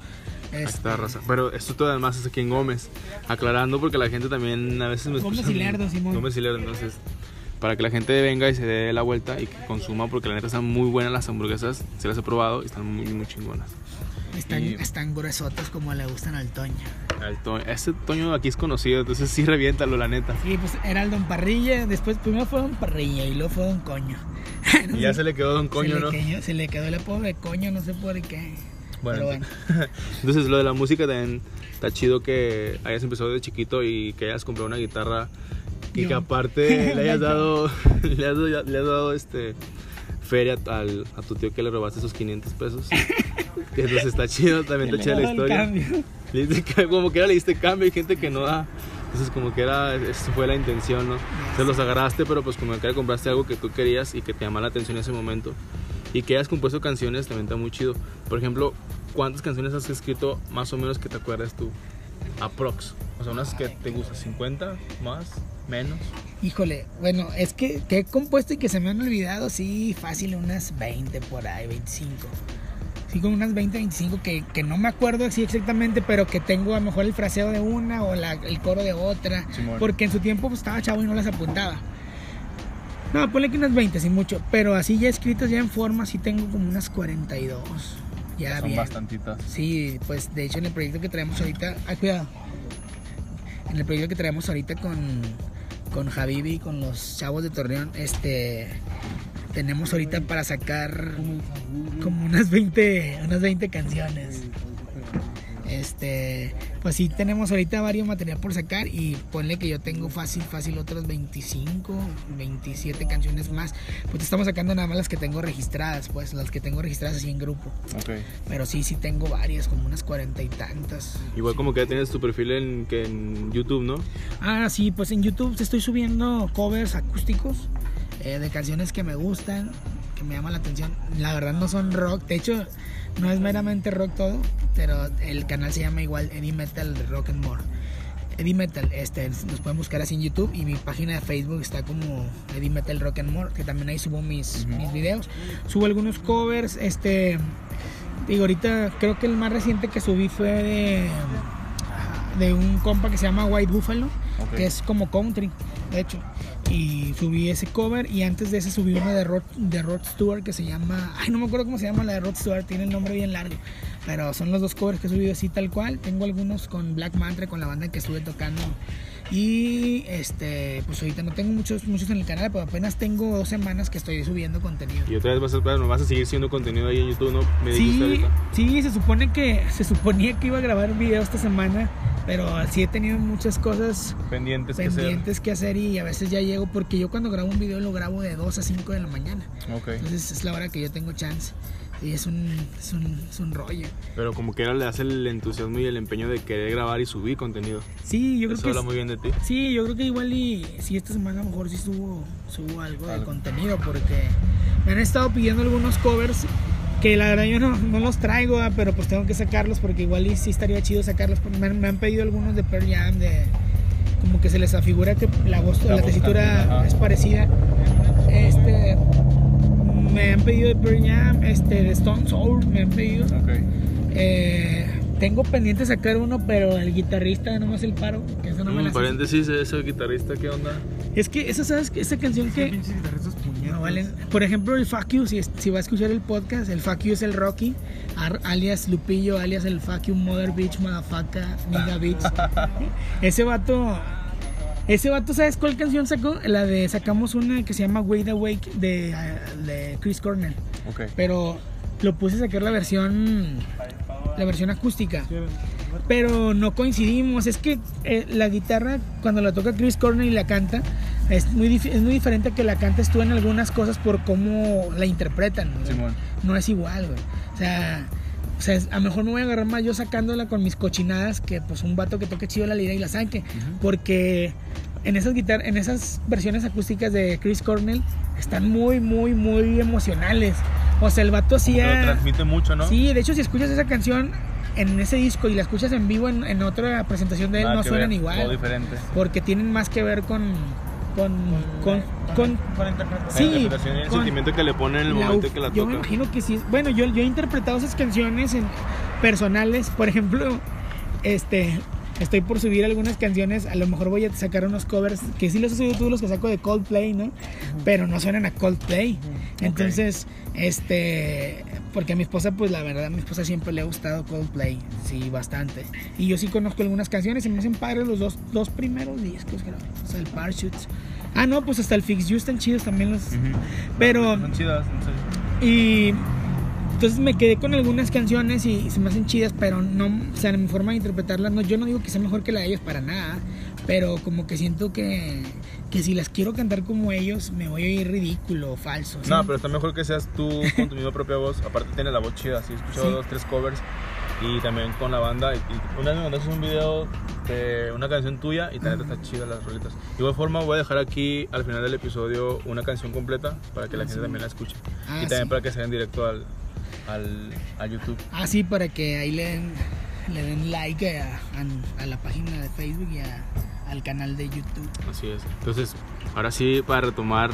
Este, está, raza. Pero esto todo además es aquí en Gómez. Aclarando porque la gente también a veces me Gómez y Lerdo, Simón. Gómez y Lerdo, entonces. Para que la gente venga y se dé la vuelta y que consuma, porque la neta están muy buenas las hamburguesas. Se las he probado y están muy, muy chingonas. están, y- están gruesotas como le gustan al Toño. El to- Ese Toño aquí es conocido, entonces sí reviéntalo, la neta. Sí, pues era el Don Parrilla, después primero fue Don Parrilla y luego fue Don Coño. Y ya se le quedó Don Coño, se ¿no? Le quedó, se le quedó el apodo de Coño, no sé por qué. Bueno, bueno, Entonces lo de la música también está chido que hayas empezado de chiquito y que hayas comprado una guitarra y que aparte le hayas dado, le has, le has dado este feria al, a tu tío que le robaste esos 500 pesos. Entonces está chido, también está chida la historia. Le diste como que era le diste cambio, hay gente que no da. Entonces como que era, eso fue la intención, ¿no? Se los agarraste, pero pues como que compraste algo que tú querías y que te llamaba la atención en ese momento. Y que hayas compuesto canciones también está muy chido. Por ejemplo, ¿cuántas canciones has escrito más o menos que te acuerdas tú? Aprox. O sea, unas que te gustan, 50 más, menos. Híjole, bueno, es que, que he compuesto y que se me han olvidado, sí, fácil, unas 20 por ahí, 25. Sí, con unas 20, 25 que, que no me acuerdo así exactamente, pero que tengo a lo mejor el fraseo de una o la- el coro de otra. Simón. Porque en su tiempo pues, estaba chavo y no las apuntaba. No, ponle que unas 20, sin mucho. Pero así ya escritas ya en forma, sí tengo como unas 42. Ya Son bien. bastantitas. Sí, pues de hecho en el proyecto que traemos ahorita. Ay, cuidado. En el proyecto que traemos ahorita con, con Javibi y con los chavos de Torreón, este. Tenemos ahorita para sacar como unas 20, unas 20 canciones. Este, pues sí tenemos ahorita varios material por sacar y ponle que yo tengo fácil, fácil otras 25, 27 canciones más. Pues estamos sacando nada más las que tengo registradas, pues las que tengo registradas así en grupo. Ok. Pero sí, sí tengo varias, como unas cuarenta y tantas. Igual como que ya tienes tu perfil en, que en YouTube, ¿no? Ah, sí, pues en YouTube te estoy subiendo covers acústicos eh, de canciones que me gustan, que me llaman la atención. La verdad no son rock, de hecho no es meramente rock todo, pero el canal se llama igual Eddie Metal Rock and More. Eddie Metal, este, nos pueden buscar así en YouTube y mi página de Facebook está como Eddie Metal Rock and More, que también ahí subo mis, mis videos. Subo algunos covers, este, digo, ahorita creo que el más reciente que subí fue de, de un compa que se llama White Buffalo, que es como country, de hecho. Y subí ese cover y antes de ese subí uno de Rod, de Rod Stewart que se llama, ay no me acuerdo cómo se llama la de Rod Stewart, tiene el nombre bien largo, pero son los dos covers que he subido así tal cual. Tengo algunos con Black Mantra, con la banda que estuve tocando. Y este, pues ahorita no tengo muchos, muchos en el canal, pero apenas tengo dos semanas que estoy subiendo contenido. Y otra vez vas a, vas a seguir siendo contenido ahí en YouTube, ¿no? Me Sí, sí, se supone que se suponía que iba a grabar un video esta semana, pero sí he tenido muchas cosas Pendientes, que pendientes que hacer y a veces ya llego porque yo cuando grabo un video lo grabo de 2 a 5 de la mañana. hacer. Ok. Entonces es la hora que yo tengo chance. Y es un, es un, es un rollo. Pero como que era le hace el entusiasmo y el empeño de querer grabar y subir contenido. Sí, yo creo Eso que habla es- muy bien de ti. Sí, yo creo que igual y si esta semana a lo mejor sí subo, subo algo de contenido porque me han estado pidiendo algunos covers que la verdad yo no, no los traigo, ah, pero pues tengo que sacarlos porque igual y sí estaría chido sacarlos. porque Me han, me han pedido algunos de Pearl Jam, de como que se les afigura que la voz, la, La voz tesitura ajá. es parecida. Este, me han pedido de Pearl Jam, este, de Stone Sour, me han pedido. Ok. Eh, tengo pendiente sacar uno, pero el guitarrista no me hace el paro, que eso no me Mm, la paréntesis, ese guitarrista, ¿qué onda? Es que esa, ¿sabes? Esa canción que... puñetas. No valen. Por ejemplo, el Fuck You, si, si va a escuchar el podcast, el Fuck You es el Rocky, ar- alias Lupillo, alias el Fuck You Mother Bitch, Motherfucker, Nigga Bitch. Ese vato... Ese vato, ¿sabes cuál canción sacó? La de... Sacamos una que se llama Wade Awake de, de Chris Cornell. Ok. Pero lo puse a sacar la versión... La versión acústica. pero no coincidimos. Es que eh, la guitarra, cuando la toca Chris Cornell y la canta, es muy, es muy diferente a que la cantes tú en algunas cosas por cómo la interpretan. ¿no? No es igual, güey. O sea, o sea, a lo mejor me voy a agarrar más yo sacándola con mis cochinadas que pues un vato que toque chido la lira y la saque. Porque en esas guitar en esas versiones acústicas de Chris Cornell están muy, muy, muy emocionales. O sea, el vato que lo hacía... transmite mucho, ¿no? Sí, de hecho, si escuchas esa canción en ese disco y la escuchas en vivo en, en otra presentación de él, Nada no suenan ver, Todo igual. diferente. Porque tienen más que ver con. con. con. con- Con interpretación. Sí, la interpretación y el con- sentimiento que le pone en el la momento uf- que la yo me toca. imagino que sí. Bueno, yo, yo he interpretado esas canciones en personales. Por ejemplo, este. Estoy por subir algunas canciones. A lo mejor voy a sacar unos covers que sí los he subido tú, los que saco de Coldplay, ¿no? Pero no suenan a Coldplay. Entonces, este. Porque a mi esposa, pues la verdad, a mi esposa siempre le ha gustado Coldplay. Sí, bastante. Y yo sí conozco algunas canciones y me hacen padres los dos, dos primeros discos, creo. O sea, el Parachutes. Ah, no, pues hasta el Fix You están chidos también los. Pero. Son chidas, no sé. Y entonces me quedé con algunas canciones y se me hacen chidas, pero no, o sea, mi forma de interpretarlas, no, yo no digo que sea mejor que la de ellos para nada, pero como que siento que, que si las quiero cantar como ellos, me voy a ir ridículo, falso. ¿sí? No, pero está mejor que seas tú con tu misma propia voz. Aparte tiene la voz chida, sí, he escuchado Sí. dos, tres covers. Y también con la banda. Y, y una vez me mandaste un video de una canción tuya y también está chida las rolitas. De igual forma voy a dejar aquí al final del episodio una canción completa para que la gente también la escuche. Ah, y también sí. para que se den directo al, al, a YouTube. Ah, sí, para que ahí le den, le den like a, a- a la página de Facebook y a- al canal de YouTube. Así es. Entonces, ahora sí, para retomar,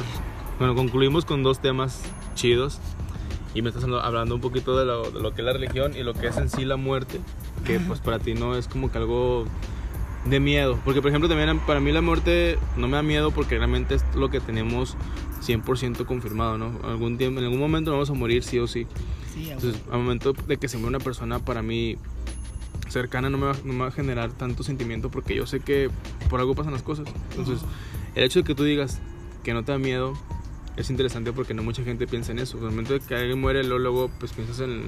bueno, concluimos con dos temas chidos. Y me estás hablando- hablando un poquito de lo, de lo que es la religión y lo que es en sí la muerte, que pues para ti no es como que algo de miedo. Porque, por ejemplo, también para mí la muerte no me da miedo porque realmente es lo que tenemos 100% confirmado, ¿no? Algún tiempo, en algún momento vamos a morir sí o sí. Entonces, al momento de que se muere una persona, para mí cercana no me, va, no me va a generar tanto sentimiento porque yo sé que por algo pasan las cosas. Entonces, el hecho de que tú digas que no te da miedo es interesante porque no mucha gente piensa en eso. Al momento de que alguien muere, luego, luego, pues piensas en,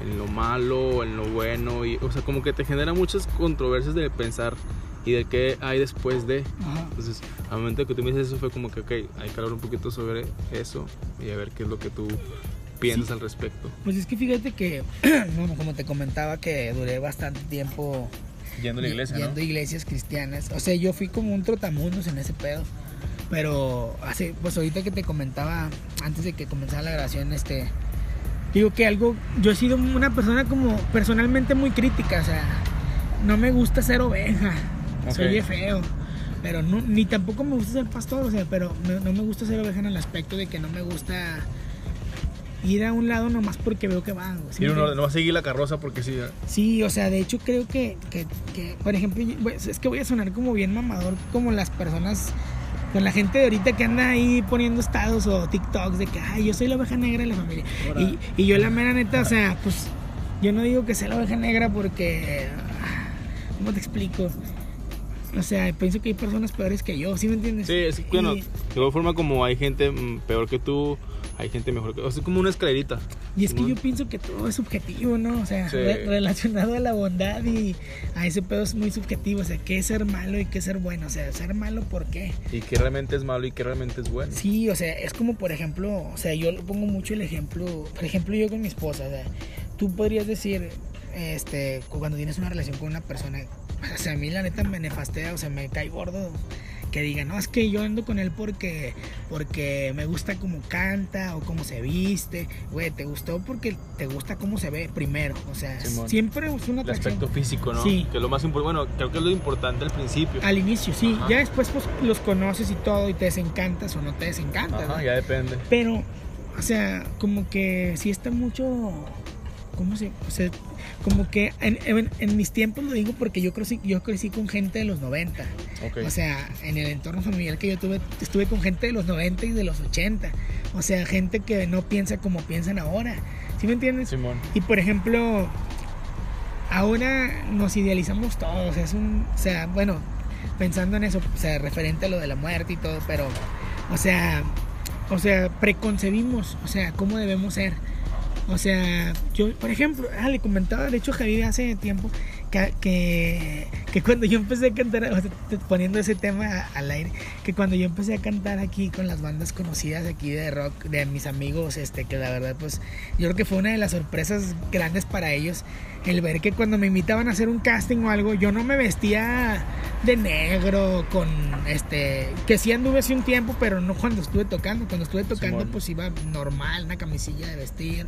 en lo malo, en lo bueno, y, o sea, como que te genera muchas controversias de pensar y de qué hay después de. Ajá. Entonces, al momento que tú me dices eso, fue como que, ok, hay que hablar un poquito sobre eso y a ver qué es lo que tú piensas al respecto. Pues es que fíjate que, bueno, como te comentaba, que duré bastante tiempo Yendo a la iglesia, ¿no? yendo a iglesias cristianas. O sea, yo fui como un trotamundos en ese pedo. Pero hace, pues ahorita que te comentaba, antes de que comenzara la grabación, este, digo que algo, yo he sido una persona como personalmente muy crítica, o sea, no me gusta ser oveja, Ok. soy feo. Pero no, ni tampoco me gusta ser pastor, o sea, pero no me gusta ser oveja en el aspecto de que no me gusta ir a un lado nomás porque veo que van. no va a seguir la carroza porque sí. ¿eh? Sí, o sea, de hecho creo que, que, que, por ejemplo, es que voy a sonar como bien mamador, como las personas, con la gente de ahorita que anda ahí poniendo estados o TikToks de que, ay, yo soy la oveja negra de la familia. Y, y yo la mera neta, o sea, pues yo no digo que sea la oveja negra porque, ah, ¿cómo te explico? O sea, pienso que hay personas peores que yo, ¿sí me entiendes? Sí, es, bueno, Y- de igual forma como hay gente mm, peor que tú, hay gente mejor que tú. O sea, es como una escalerita. Y es que yo pienso que todo es subjetivo, ¿no? O sea, Sí. re- relacionado a la bondad y a ese pedo es muy subjetivo. O sea, ¿qué es ser malo y qué es ser bueno? O sea, ser malo, ¿por qué? Y que realmente es malo y que realmente es bueno. Sí, o sea, es como, por ejemplo, o sea, yo pongo mucho el ejemplo, por ejemplo, yo con mi esposa, o sea, tú podrías decir, este, cuando tienes una relación con una persona, o sea, a mí la neta me nefastea, o sea, me cae gordo que diga, no, es que yo ando con él porque, porque me gusta cómo canta o cómo se viste, güey, te gustó porque te gusta cómo se ve primero, o sea, Simón. siempre es una El aspecto físico, ¿no? Sí. Que es lo más importante. Bueno, creo que es lo importante al principio. Al inicio, sí, Ajá. ya después pues los conoces y todo y te desencantas o no te desencantas. Ajá, ¿no? ya depende. Pero, o sea, como que sí está mucho. ¿Cómo se.? O sea, como que en, en- en mis tiempos lo digo porque yo crecí, yo crecí con gente de los 90. Ok. O sea, en el entorno familiar que yo tuve, estuve con gente de los 90 y de los 80. O sea, gente que no piensa como piensan ahora. ¿Sí me entiendes? Simón. Y por ejemplo, ahora nos idealizamos todos. Es un. O sea, bueno, pensando en eso, o sea, referente a lo de la muerte y todo, pero. O sea. O sea, preconcebimos, o sea, cómo debemos ser. O sea, yo, por ejemplo, ah, le comentaba, de hecho, Javier hace tiempo, que, que, que cuando yo empecé a cantar, o sea, te- poniendo ese tema al aire, que cuando yo empecé a cantar aquí con las bandas conocidas aquí de rock, de mis amigos, este, que la verdad, pues, yo creo que fue una de las sorpresas grandes para ellos, el ver que cuando me invitaban a hacer un casting o algo, yo no me vestía de negro, con, este, que sí anduve hace un tiempo, pero no cuando estuve tocando, cuando estuve tocando, Simón. pues iba normal, una camisilla de vestir,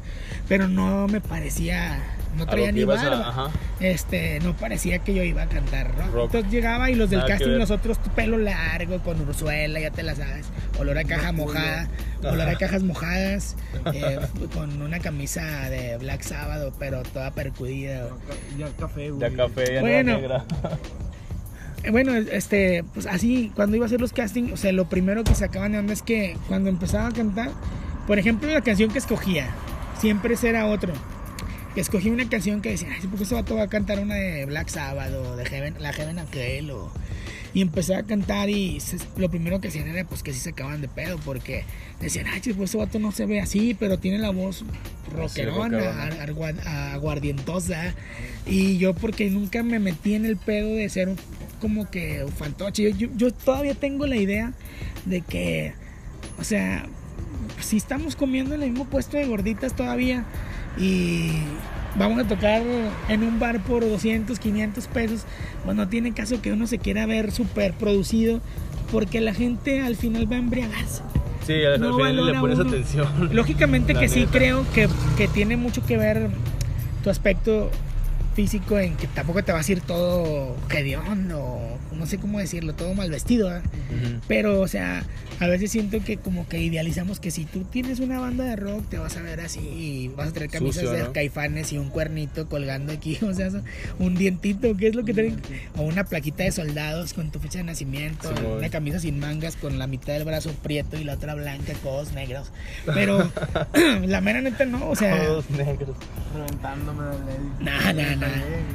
pero no me parecía, no traía ni a- barba este, no parecía que yo iba a cantar rock. Rock. Entonces llegaba y los del Nada casting, nosotros pelo largo, con Ursuela, ya te la sabes, olor a caja mojada, olor a cajas mojadas, eh, con una camisa de Black Sábado, pero toda percudida. Ya café, güey. Ya café, ya Bueno. negra. Eh, Bueno, este, pues así, cuando iba a hacer los castings, o sea, lo primero que sacaban de onda es que cuando empezaba a cantar, por ejemplo, la canción que escogía, siempre ese era otro. Escogí una canción que decía, ay, ¿por qué ese vato va a cantar una de Black Sabbath o de Heaven, la Heaven Angel? O... Y empecé a cantar y se- lo primero que hacían era pues que sí se acaban de pedo porque decían, ay, pues ese vato no se ve así, pero tiene la voz rockerona, aguardientosa. Y yo porque nunca me metí en el pedo de ser un- como que un fantoche. Yo, yo, yo todavía tengo la idea de que, o sea, si estamos comiendo en el mismo puesto de gorditas todavía y vamos a tocar en un bar por 200, 500 pesos, pues no tiene caso que uno se quiera ver súper producido porque la gente al final va a embriagarse. Sí, al No final le pones uno. atención. Lógicamente La que sí creo que, que tiene mucho que ver tu aspecto físico en que tampoco te vas a ir todo hediondo, o no sé cómo decirlo, todo mal vestido. Ujú. Pero, o sea, a veces siento que como que idealizamos que si tú tienes una banda de rock, te vas a ver así y vas a traer camisas Sucio, de ¿no? caifanes y un cuernito colgando aquí, o sea, un dientito, ¿qué es lo que traen? O una plaquita de soldados con tu fecha de nacimiento, una camisa sin mangas con la mitad del brazo prieto y la otra blanca, codos negros. Pero la mera neta no, o sea... Todos negros. Reventándome de ley. Nah, nah, nah.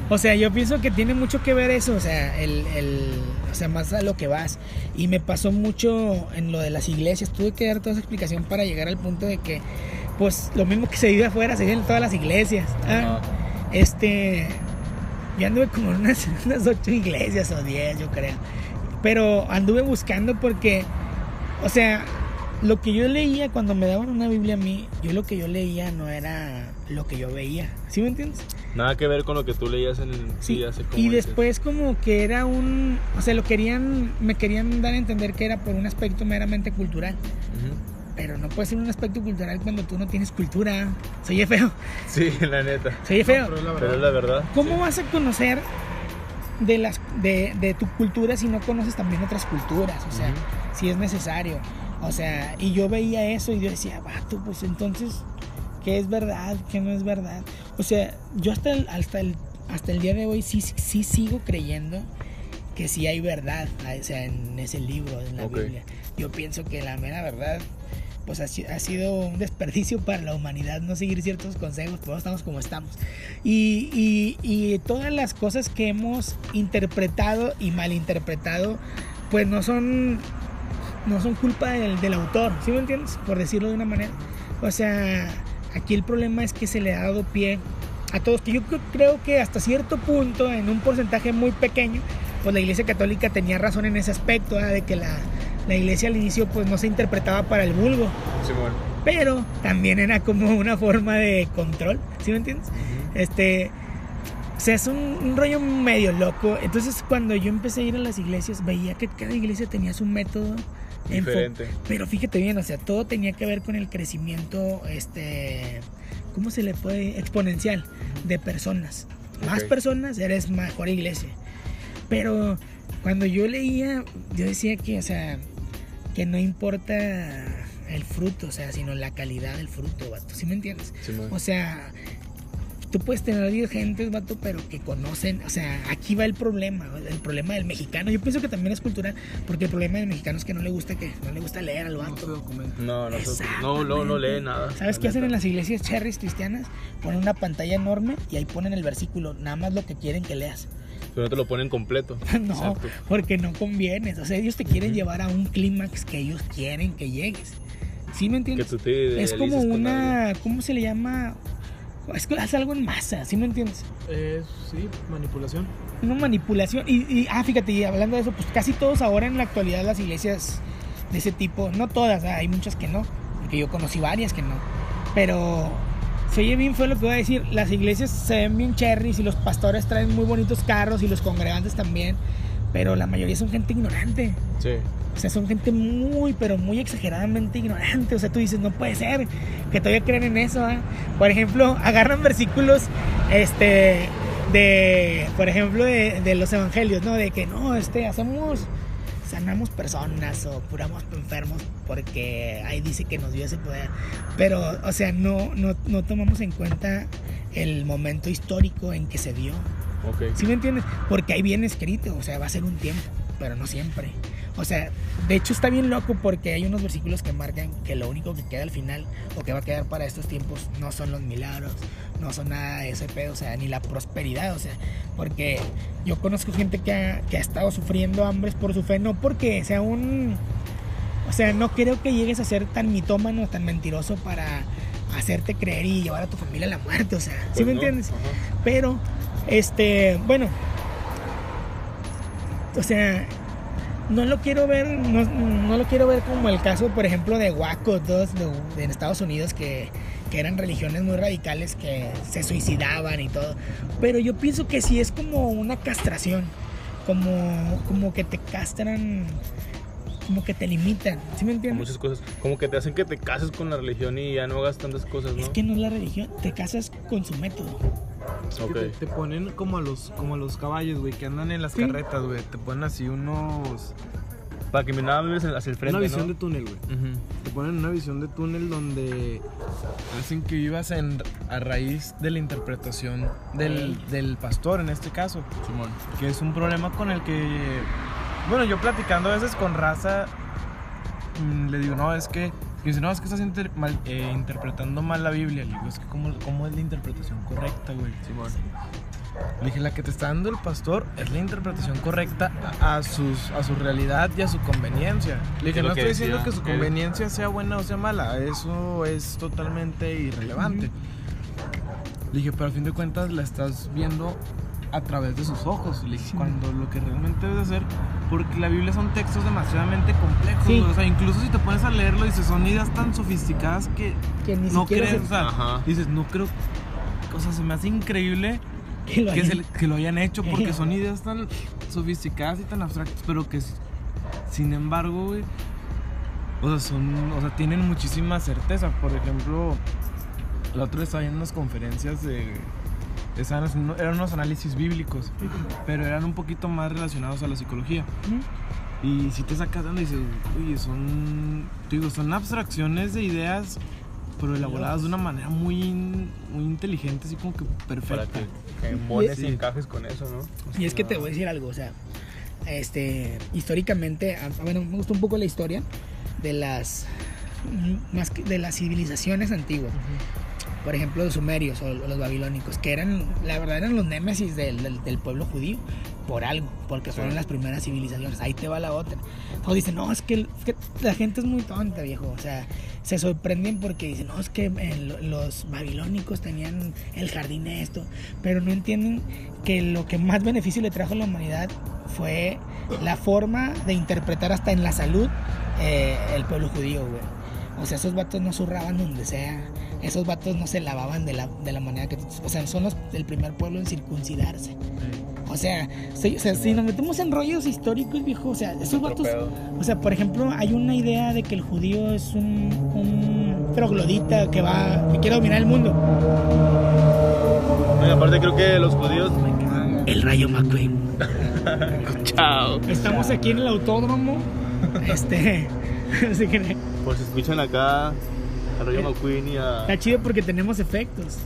O sea, yo pienso que tiene mucho que ver eso, o sea, el, el, o sea, más a lo que vas. Y me pasó mucho en lo de las iglesias. Tuve que dar toda esa explicación para llegar al punto de que, pues, lo mismo que se vive afuera se vive en todas las iglesias. ¿ah? Este, yo anduve como en unas, unas ocho iglesias o diez, yo creo. Pero anduve buscando porque, o sea, lo que yo leía cuando me daban una Biblia a mí, yo lo que yo leía no era lo que yo veía. ¿Sí me entiendes? Nada que ver con lo que tú leías en el. Sí, ya sé cómo y dices. después como que era un, o sea, lo querían, me querían dar a entender que era por un aspecto meramente cultural, pero no puede ser un aspecto cultural cuando tú no tienes cultura. Se oye feo, Sí, la neta. se oye feo. pero es la Pero verdad. es la verdad. ¿Cómo vas a conocer de las de, de tu cultura si no conoces también otras culturas? O sea, si es necesario. O sea, y yo veía eso y yo decía, vato, pues entonces, ¿qué es verdad? ¿Qué no es verdad? O sea, yo hasta el, hasta el, hasta el día de hoy sí, sí sigo creyendo que sí hay verdad o sea, en ese libro, en la. Biblia. Yo pienso que la mera verdad, pues ha, sido un desperdicio para la humanidad no seguir ciertos consejos, eso estamos como estamos. Y, y, todas las cosas que hemos interpretado y malinterpretado, pues no son, no son culpa del, del autor, ¿sí me entiendes? Por decirlo de una manera. O sea, aquí el problema es que se le ha dado pie a todos, que yo creo que hasta cierto punto, en un porcentaje muy pequeño, pues la Iglesia Católica tenía razón en ese aspecto, de que la, la, Iglesia al inicio pues no se interpretaba para el vulgo. Pero también era como una forma de control, ¿sí me entiendes? Este, o sea, es un, rollo medio loco. Entonces cuando yo empecé a ir a las iglesias, veía que cada iglesia tenía su método. Diferente. Pero fíjate bien, o sea, todo tenía que ver con el crecimiento, este, ¿cómo se le puede? Exponencial de personas. Más personas, eres mejor iglesia. Pero cuando yo leía, yo decía que, o sea, que no importa el fruto, o sea, sino la calidad del fruto, vato. ¿Sí me entiendes? o sea, tú puedes tener 10 gentes, vato, pero que conocen, o sea, aquí va el problema, el problema del mexicano. Yo pienso que también es cultural, porque el problema del mexicano es que no le gusta que no le gusta leer al vato. No, no, no, no, no lee nada. ¿Sabes qué hacen en las iglesias cherries cristianas? Ponen una pantalla enorme y ahí ponen el versículo, nada más lo que quieren que leas. Pero no te lo ponen completo. no, porque no conviene. O sea, ellos te quieren llevar a un clímax que ellos quieren que llegues. ¿Sí me entiendes? es como una, ¿cómo se le llama? Es algo en masa, ¿sí me entiendes? Eh, sí, manipulación. Una manipulación. Y, y, ah, fíjate, y hablando de eso, pues casi todos ahora en la actualidad las iglesias de ese tipo, no todas, hay muchas que no, porque yo conocí varias que no. Pero se oye bien fue lo que voy a decir. Las iglesias se ven bien cherries y los pastores traen muy bonitos carros y los congregantes también. Pero la mayoría son gente ignorante. Sí. O sea, son gente muy, pero muy exageradamente ignorante. O sea, tú dices, no puede ser que todavía creen en eso. ¿eh? Por ejemplo, agarran versículos este, de, por ejemplo, de, de los evangelios, ¿no? De que no, este, hacemos sanamos personas o curamos enfermos porque ahí dice que nos dio ese poder. Pero, o sea, no, no, no tomamos en cuenta el momento histórico en que se dio. Okay. ¿Sí me entiendes? Porque ahí viene escrito, o sea, va a ser un tiempo, pero no siempre. O sea, de hecho está bien loco porque hay unos versículos que marcan que lo único que queda al final o que va a quedar para estos tiempos no son los milagros, no son nada de ese pedo, o sea, ni la prosperidad, o sea, porque yo conozco gente que ha, que ha estado sufriendo hambres por su fe, no porque sea un... O sea, no creo que llegues a ser tan mitómano, tan mentiroso para hacerte creer y llevar a tu familia a la muerte, o sea, ¿sí pues me entiendes? Pero, este, bueno, o sea, no lo quiero ver, no, lo quiero ver como el caso, por ejemplo, de Waco 2 de, en Estados Unidos, que, eran religiones muy radicales que se suicidaban y todo. Pero yo pienso que sí es como una castración, como, como que te castran como que te limitan, ¿sí me entiendes? Muchas cosas, como que te hacen que te cases con la religión y ya no hagas tantas cosas, ¿no? Es que no es la religión, te casas con su método. Okay. Te, ponen como a los como a los caballos, güey, que andan en las carretas, güey. Te ponen así unos para que nada me hacia el frente, Una visión de túnel, güey. Te ponen una visión de túnel donde hacen que vivas en, a raíz de la interpretación del, del pastor, en este caso. Simón. Que es un problema con el que bueno, yo platicando a veces con raza, mm, le digo, no, es que. Dice, no, es que estás eh, interpretando mal la Biblia. Le digo, es que, ¿cómo, cómo es la interpretación correcta, güey? Le dije, la que te está dando el pastor es la interpretación correcta a, sus, a su realidad y a su conveniencia. Le dije, no estoy diciendo que su conveniencia sea buena o sea mala, eso es totalmente irrelevante. Le dije, pero a fin de cuentas la estás viendo a través de sus ojos. Le dije, cuando lo que realmente debes hacer, porque la Biblia son textos demasiadamente complejos. O sea, incluso si te pones a leerlo, dices, son ideas tan sofisticadas que, no crees. O sea, dices, no creo. O sea, se me hace increíble que lo, hayan, que, lo hayan hecho porque son ideas tan sofisticadas y tan abstractas, pero que sin embargo, güey, o sea, son, o sea, tienen muchísima certeza. Por ejemplo, la otra vez estaba en unas conferencias de eran unos análisis bíblicos, pero eran un poquito más relacionados a la psicología. Y si te sacas dando dices, oye, son, digo, son abstracciones de ideas, pero elaboradas de una manera muy, muy inteligente, así como que perfecta. Para que, que y, encajes con eso, ¿no? y es que te voy a decir algo, o sea, este, históricamente, bueno, me gusta un poco la historia de las más que de las civilizaciones antiguas. Por ejemplo, los sumerios o los babilónicos, que eran, la verdad, eran los némesis del, del- del pueblo judío, por algo, porque fueron las primeras civilizaciones. Ahí te va la otra. Todos dicen, no, es que, es que la gente es muy tonta, viejo. O sea, se sorprenden porque dicen, no, es que lo- los babilónicos tenían el jardín esto, pero no entienden que lo que más beneficio le trajo a la humanidad fue la forma de interpretar hasta en la salud eh, el pueblo judío, güey. O sea, esos vatos no zurraban donde sea. Esos vatos no se lavaban de la, de la manera que... O sea, son los, el primer pueblo en circuncidarse. O sea, si, o sea, si nos metemos en rollos históricos, viejo, o sea, esos vatos... O sea, por ejemplo, hay una idea de que el judío es un, un troglodita que va... que quiere dominar el mundo. Aparte creo que los judíos... El rayo McQueen. Chao. Estamos aquí en el autódromo. Este... Por si escuchan acá a Rayo Eh, McQueen y a... está chido porque tenemos efectos.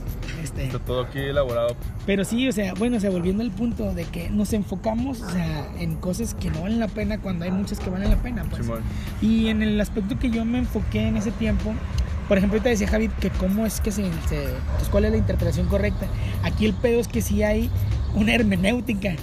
Este... Está todo aquí elaborado. Pero sí, o sea, bueno, o sea, volviendo al punto de que nos enfocamos, o sea, en cosas que no valen la pena cuando hay muchas que valen la pena, pues. Simón. Y en el aspecto que yo me enfoqué en ese tiempo, por ejemplo, ahorita decía Javi que cómo es que se, se- pues, cuál es la interpretación correcta. Aquí el pedo es que sí hay una hermenéutica.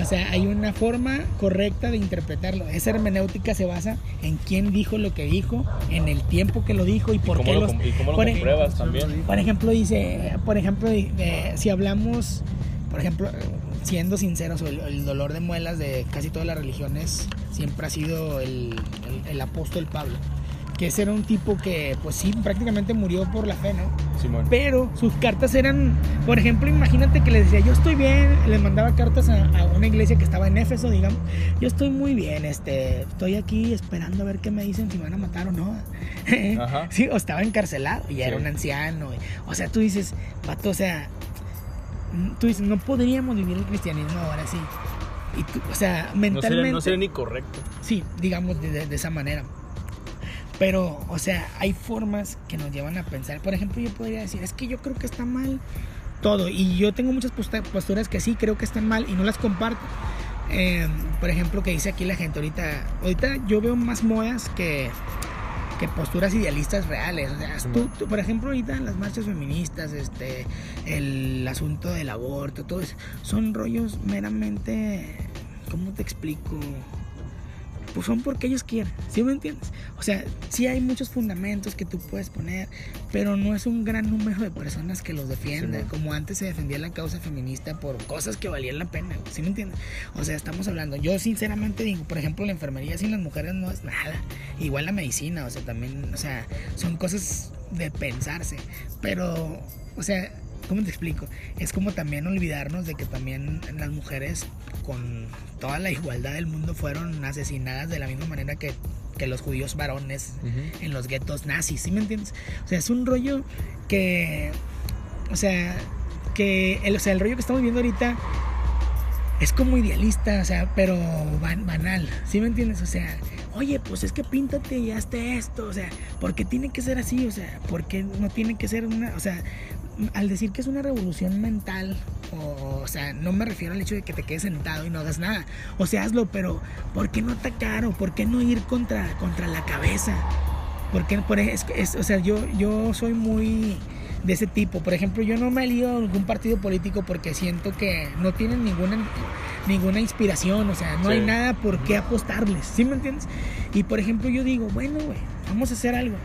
O sea, hay una forma correcta de interpretarlo. Esa hermenéutica se basa en quién dijo lo que dijo, en el tiempo que lo dijo y por ¿Cómo qué lo, los, y cómo lo por- compruebas también? por ejemplo, dice, por ejemplo, eh, si hablamos, por ejemplo, siendo sinceros, el, el dolor de muelas de casi todas las religiones siempre ha sido el, el- el apóstol Pablo, que ese era un tipo que, pues sí, prácticamente murió por la fe, ¿no? Simón. Pero sus cartas eran, por ejemplo, imagínate que les decía, yo estoy bien, les mandaba cartas a, a una iglesia que estaba en Éfeso, digamos, yo estoy muy bien, este, estoy aquí esperando a ver qué me dicen, si me van a matar o no. Ajá. Sí, o estaba encarcelado y era un anciano. y- o sea, tú dices, vato, o sea, tú dices, no podríamos vivir el cristianismo ahora sí. Y tú, o sea, No mentalmente. sería, no sería ni correcto. Sí, digamos de, de- de esa manera. Pero, o sea, hay formas que nos llevan a pensar. Por ejemplo, yo podría decir, es que yo creo que está mal todo. Y yo tengo muchas posturas que sí creo que están mal y no las comparto. Eh, por ejemplo, que dice aquí la gente ahorita. Ahorita yo veo más modas que, que posturas idealistas reales. O sea, tú, tú, por ejemplo, ahorita las marchas feministas, este, el asunto del aborto, todo eso, son rollos meramente. ¿Cómo te explico? Pues son porque ellos quieren, ¿sí me entiendes? O sea, sí hay muchos fundamentos que tú puedes poner, pero no es un gran número de personas que los defienden, Sí, como antes se defendía la causa feminista por cosas que valían la pena, ¿sí me entiendes? O sea, estamos hablando, yo sinceramente digo, por ejemplo, la enfermería sin las mujeres no es nada, igual la medicina, o sea, también, o sea, son cosas de pensarse, pero, o sea, ¿cómo te explico? Es como también olvidarnos de que también las mujeres con toda la igualdad del mundo fueron asesinadas de la misma manera que, que los judíos varones en los guetos nazis, ¿sí me entiendes? O sea, es un rollo que, o sea, que el, o sea, el rollo que estamos viendo ahorita es como idealista, o sea, pero ban- banal, ¿sí me entiendes? O sea, oye, pues es que píntate y hazte esto, o sea, ¿por qué tiene que ser así? O sea, ¿por qué no tiene que ser una, o sea, al decir que es una revolución mental, o, o sea, no me refiero al hecho de que te quedes sentado y no hagas nada, o sea, hazlo, pero ¿por qué no atacar o por qué no ir contra, contra la cabeza? Porque, por es, es- o sea, yo, yo soy muy de ese tipo. Por ejemplo, yo no me alío a ningún partido político porque siento que no tienen ninguna, ninguna inspiración, o sea, no Sí. hay nada por qué apostarles, ¿sí me entiendes? Y por ejemplo, yo digo, bueno, güey, vamos a hacer algo.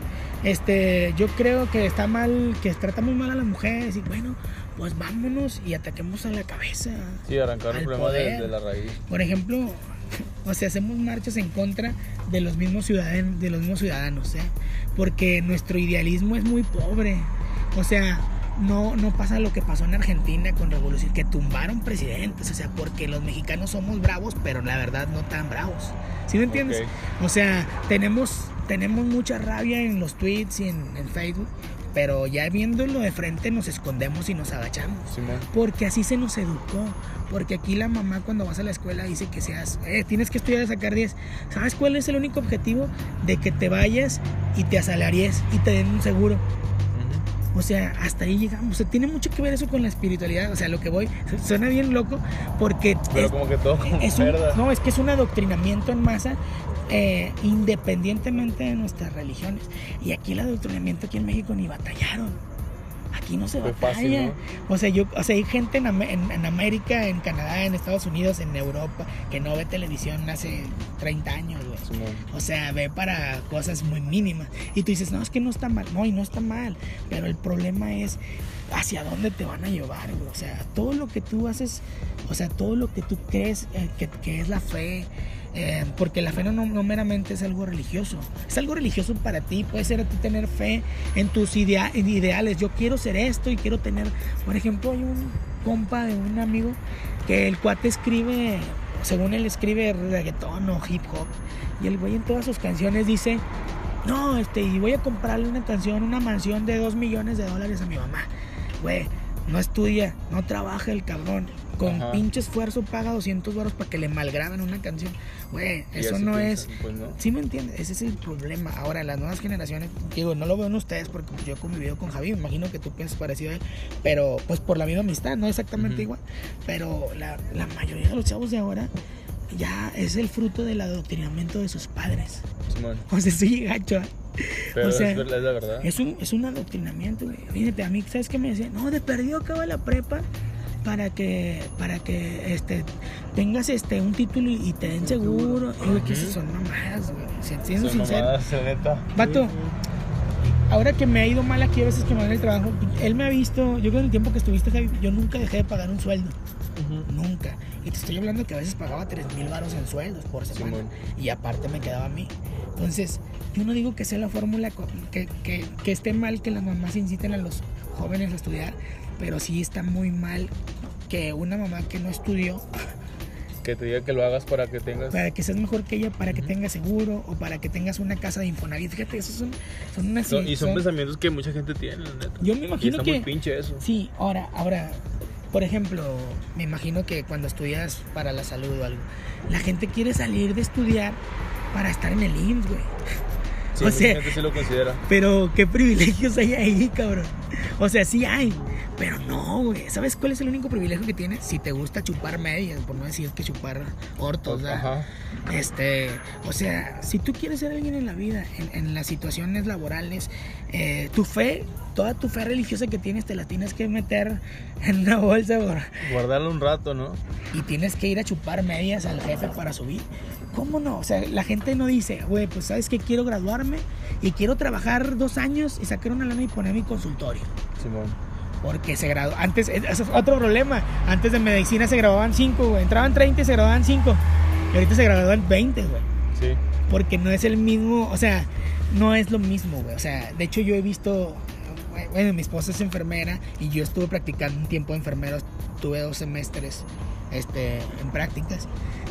Este, yo creo que está mal, que tratamos mal a las mujeres y bueno, pues vámonos y ataquemos a la cabeza. Sí, arrancar el problema de, poder. de la raíz. Por ejemplo, o sea, hacemos marchas en contra de los mismos ciudadanos, de los mismos ciudadanos, ¿eh? porque nuestro idealismo es muy pobre. O sea, no, no pasa lo que pasó en Argentina con revolución, que tumbaron presidentes, o sea, porque los mexicanos somos bravos, pero la verdad no tan bravos. ¿Sí me entiendes? O sea, tenemos, tenemos mucha rabia en los tweets y en, en Facebook, pero ya viéndolo de frente nos escondemos y nos agachamos. Porque así se nos educó. Porque aquí la mamá cuando vas a la escuela dice que seas, eh, tienes que estudiar a sacar 10. ¿Sabes cuál es el único objetivo? De que te vayas y te asalaries y te den un seguro. O sea, hasta ahí llegamos. O sea, tiene mucho que ver eso con la espiritualidad. O sea, lo que voy, su- suena bien loco porque Pero es- como que todo como es un, no, es que es un adoctrinamiento en masa eh, independientemente de nuestras religiones. Y aquí el adoctrinamiento aquí en México ni batallaron. Aquí no se Fue batalla. fácil, O sea, yo, o sea, hay gente en, en- en América, en Canadá, en Estados Unidos, en Europa, que no ve televisión hace 30 años, güey. O sea, ve para cosas muy mínimas. Y tú dices, no, es que no está mal. No, y no está mal. Pero el problema es hacia dónde te van a llevar, güey. O sea, todo lo que tú haces, o sea, todo lo que tú crees eh, que, que es la fe. Eh, porque la fe no, meramente es algo religioso. Es algo religioso para ti. Puede ser a ti tener fe en tus idea- en ideales. Yo quiero ser esto y quiero tener... Por ejemplo, hay un compa de un amigo que el cuate escribe, según él escribe reggaetón o hip hop. Y el güey en todas sus canciones dice, no, este, y voy a comprarle una canción, una mansión de 2 millones de dólares a mi mamá. Güey, no estudia, no trabaja el cabrón. Con Ajá. pinche esfuerzo paga 200 dólares para que le malgraben una canción. Güey, eso no piensan, es... Pues no. Sí me entiendes, ese es el problema. Ahora, las nuevas generaciones, digo, no lo veo en ustedes porque yo he convivido con Javi, me imagino que tú piensas parecido a él, pero pues por la misma amistad, no exactamente Ujú. igual. Pero la, la mayoría de los chavos de ahora ya es el fruto del adoctrinamiento de sus padres. Simón. O sea, sí, gacho. ¿eh? Pero O sea, es, la verdad. Es un, es un adoctrinamiento, güey. Fíjate, a mí, ¿sabes qué me decía? No, de perdido acaba la prepa para que, para que este, tengas este, un título y, te den seguro. Y, güey, que son mamadas, güey. Si- Siendo Son sincero. mamadas, neta. Vato, ahora que me ha ido mal aquí a veces que me el trabajo, él me ha visto, yo creo que en el tiempo que estuviste, Javi, yo nunca dejé de pagar un sueldo. Nunca. Y te estoy hablando que a veces pagaba 3 mil baros en sueldos por semana. Y aparte me quedaba a mí. Entonces, yo no digo que sea la fórmula que, que, que esté mal que las mamás inciten a los jóvenes a estudiar, pero sí está muy mal que una mamá que no estudió, Que te diga que lo hagas para que tengas. para que seas mejor que ella, para que tengas seguro o para que tengas una casa de Infonavit. Fíjate, esos son, son unas... Son- y son, son- pensamientos que mucha gente tiene, la neta. Yo me y imagino está que... muy pinche eso. Sí, ahora, ahora, por ejemplo, me imagino que cuando estudias para la salud o algo, la gente quiere salir de estudiar para estar en el IMSS, güey. Sí, o sea- gente sí lo considera. Pero qué privilegios hay ahí, cabrón. O sea, sí hay, pero no, güey. ¿Sabes cuál es el único privilegio que tienes? Si te gusta chupar medias, por no decir que chupar ortos, ¿verdad? Ajá. Este, o sea, si tú quieres ser alguien en la vida, en, en las situaciones laborales, eh, tu fe, toda tu fe religiosa que tienes, te la tienes que meter en una bolsa güey, Guardarlo un rato, ¿no? y tienes que ir a chupar medias al jefe para subir. ¿Cómo no? O sea, la gente no dice, güey, pues sabes que quiero graduarme y quiero trabajar dos años y sacar una lana y poner mi consultorio. Simón. Porque se graduó. Antes, ese es otro problema. Antes de medicina se graduaban 5, güey. Entraban 30 y se graduaban 5. Y ahorita se graduaban 20, güey. Sí. Porque no es el mismo, o sea, no es lo mismo, güey. O sea, de hecho yo he visto, bueno, mi esposa es enfermera y yo estuve practicando un tiempo de enfermero, tuve dos semestres este, en prácticas.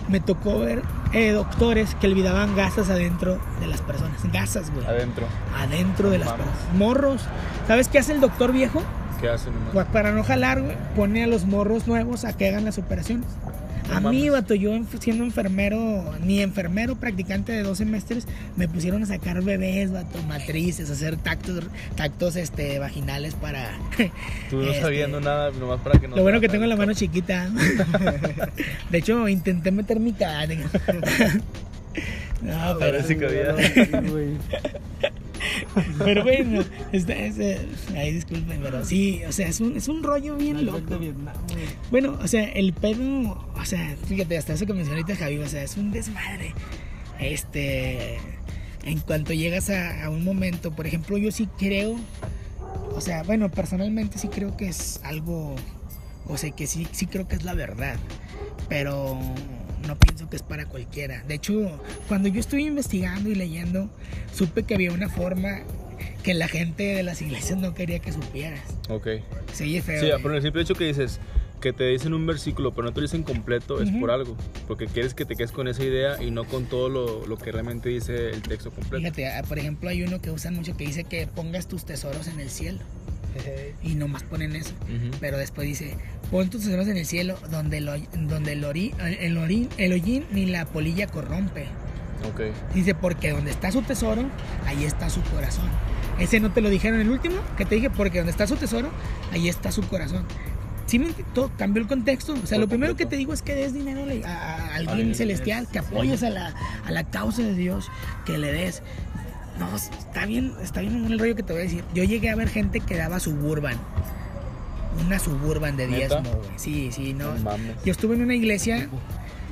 Me tocó ver eh, doctores que olvidaban gasas adentro de las personas. Gasas, güey. Adentro. Adentro de las personas. Morros. ¿Sabes qué hace el doctor viejo? ¿Qué hacen? nomás? Pues para no jalar, güey, pone a los morros nuevos a que hagan las operaciones. No a mí, vato, yo siendo enfermero, ni enfermero practicante de dos semestres, me pusieron a sacar bebés, vato, matrices, hacer tactos, tactos este, vaginales para... Tú no este, sabiendo nada, nomás para que no. Lo bueno que tengo la mano chiquita. De hecho, intenté meter mi cara. No, pero, Parece que había- Sí, güey. pero bueno, este, este, ay, disculpen, pero sí, o sea, es un, es un rollo bien loco. Bueno, o sea, el pedo, o sea, fíjate, hasta eso que mencionó ahorita Javi, o sea, es un desmadre. Este, en cuanto llegas a, a un momento, por ejemplo, yo sí creo, o sea, bueno, personalmente sí creo que es algo, o sea, que sí, sí creo que es la verdad, pero no pienso que es para cualquiera. De hecho, cuando yo estuve investigando y leyendo, supe que había una forma que la gente de las iglesias no quería que supieras. Ok. Se oye feo. Sí, güey. por el simple hecho que dices que te dicen un versículo, pero no te lo dicen completo, es por algo. Porque quieres que te quedes con esa idea y no con todo lo, lo que realmente dice el texto completo. Fíjate, ah, por ejemplo, hay uno que usan mucho que dice que pongas tus tesoros en el cielo. Y nomás ponen eso. Pero después dice, pon tus tesoros en el cielo donde, lo, donde el, ori- el, orín, el hollín ni la polilla corrompe. Ok. Dice, porque donde está su tesoro, ahí está su corazón. Ese no te lo dijeron el último, que te dije, porque donde está su tesoro, ahí está su corazón. sí todo, cambió el contexto. O sea, Por lo primero que te digo es que des dinero a, a- a alguien Alguien, celestial, que apoyes a la, a la causa de Dios, que le des. No, está bien, está bien el rollo que te voy a decir. Yo llegué a ver gente que daba suburban. Una suburban de diezmo, güey. Sí, sí, no. No mames. Yo estuve en una iglesia.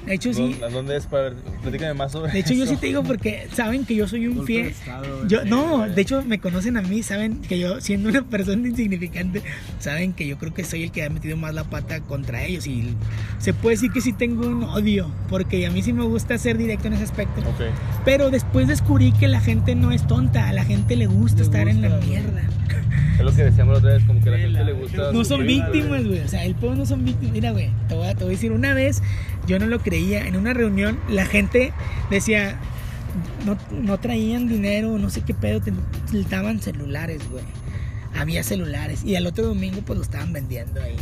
De hecho, sí. ¿Dónde- ¿Dónde es para ver? Platícame más sobre De hecho, yo eso. sí te digo porque saben que yo soy un Golpe fiel. estado, Yo, güey. no, de hecho me conocen a mí, saben que yo, siendo una persona insignificante, saben que yo creo que soy el que ha metido más la pata contra ellos. Y se puede decir que sí tengo un odio, porque a mí sí me gusta ser directo en ese aspecto. Ok. Pero después descubrí que la gente no es tonta, a la gente le gusta Le estar en la gusta, güey. mierda. Es lo que decíamos la otra vez, como que a la gente le gusta. No son víctimas, güey. O sea, el pueblo no son víctimas. Mira, güey, te voy, a, te voy a decir, una vez yo no lo En una reunión, la gente decía, no, no traían dinero, no sé qué pedo, daban celulares, güey. Había celulares. Y al otro domingo, pues lo estaban vendiendo ahí.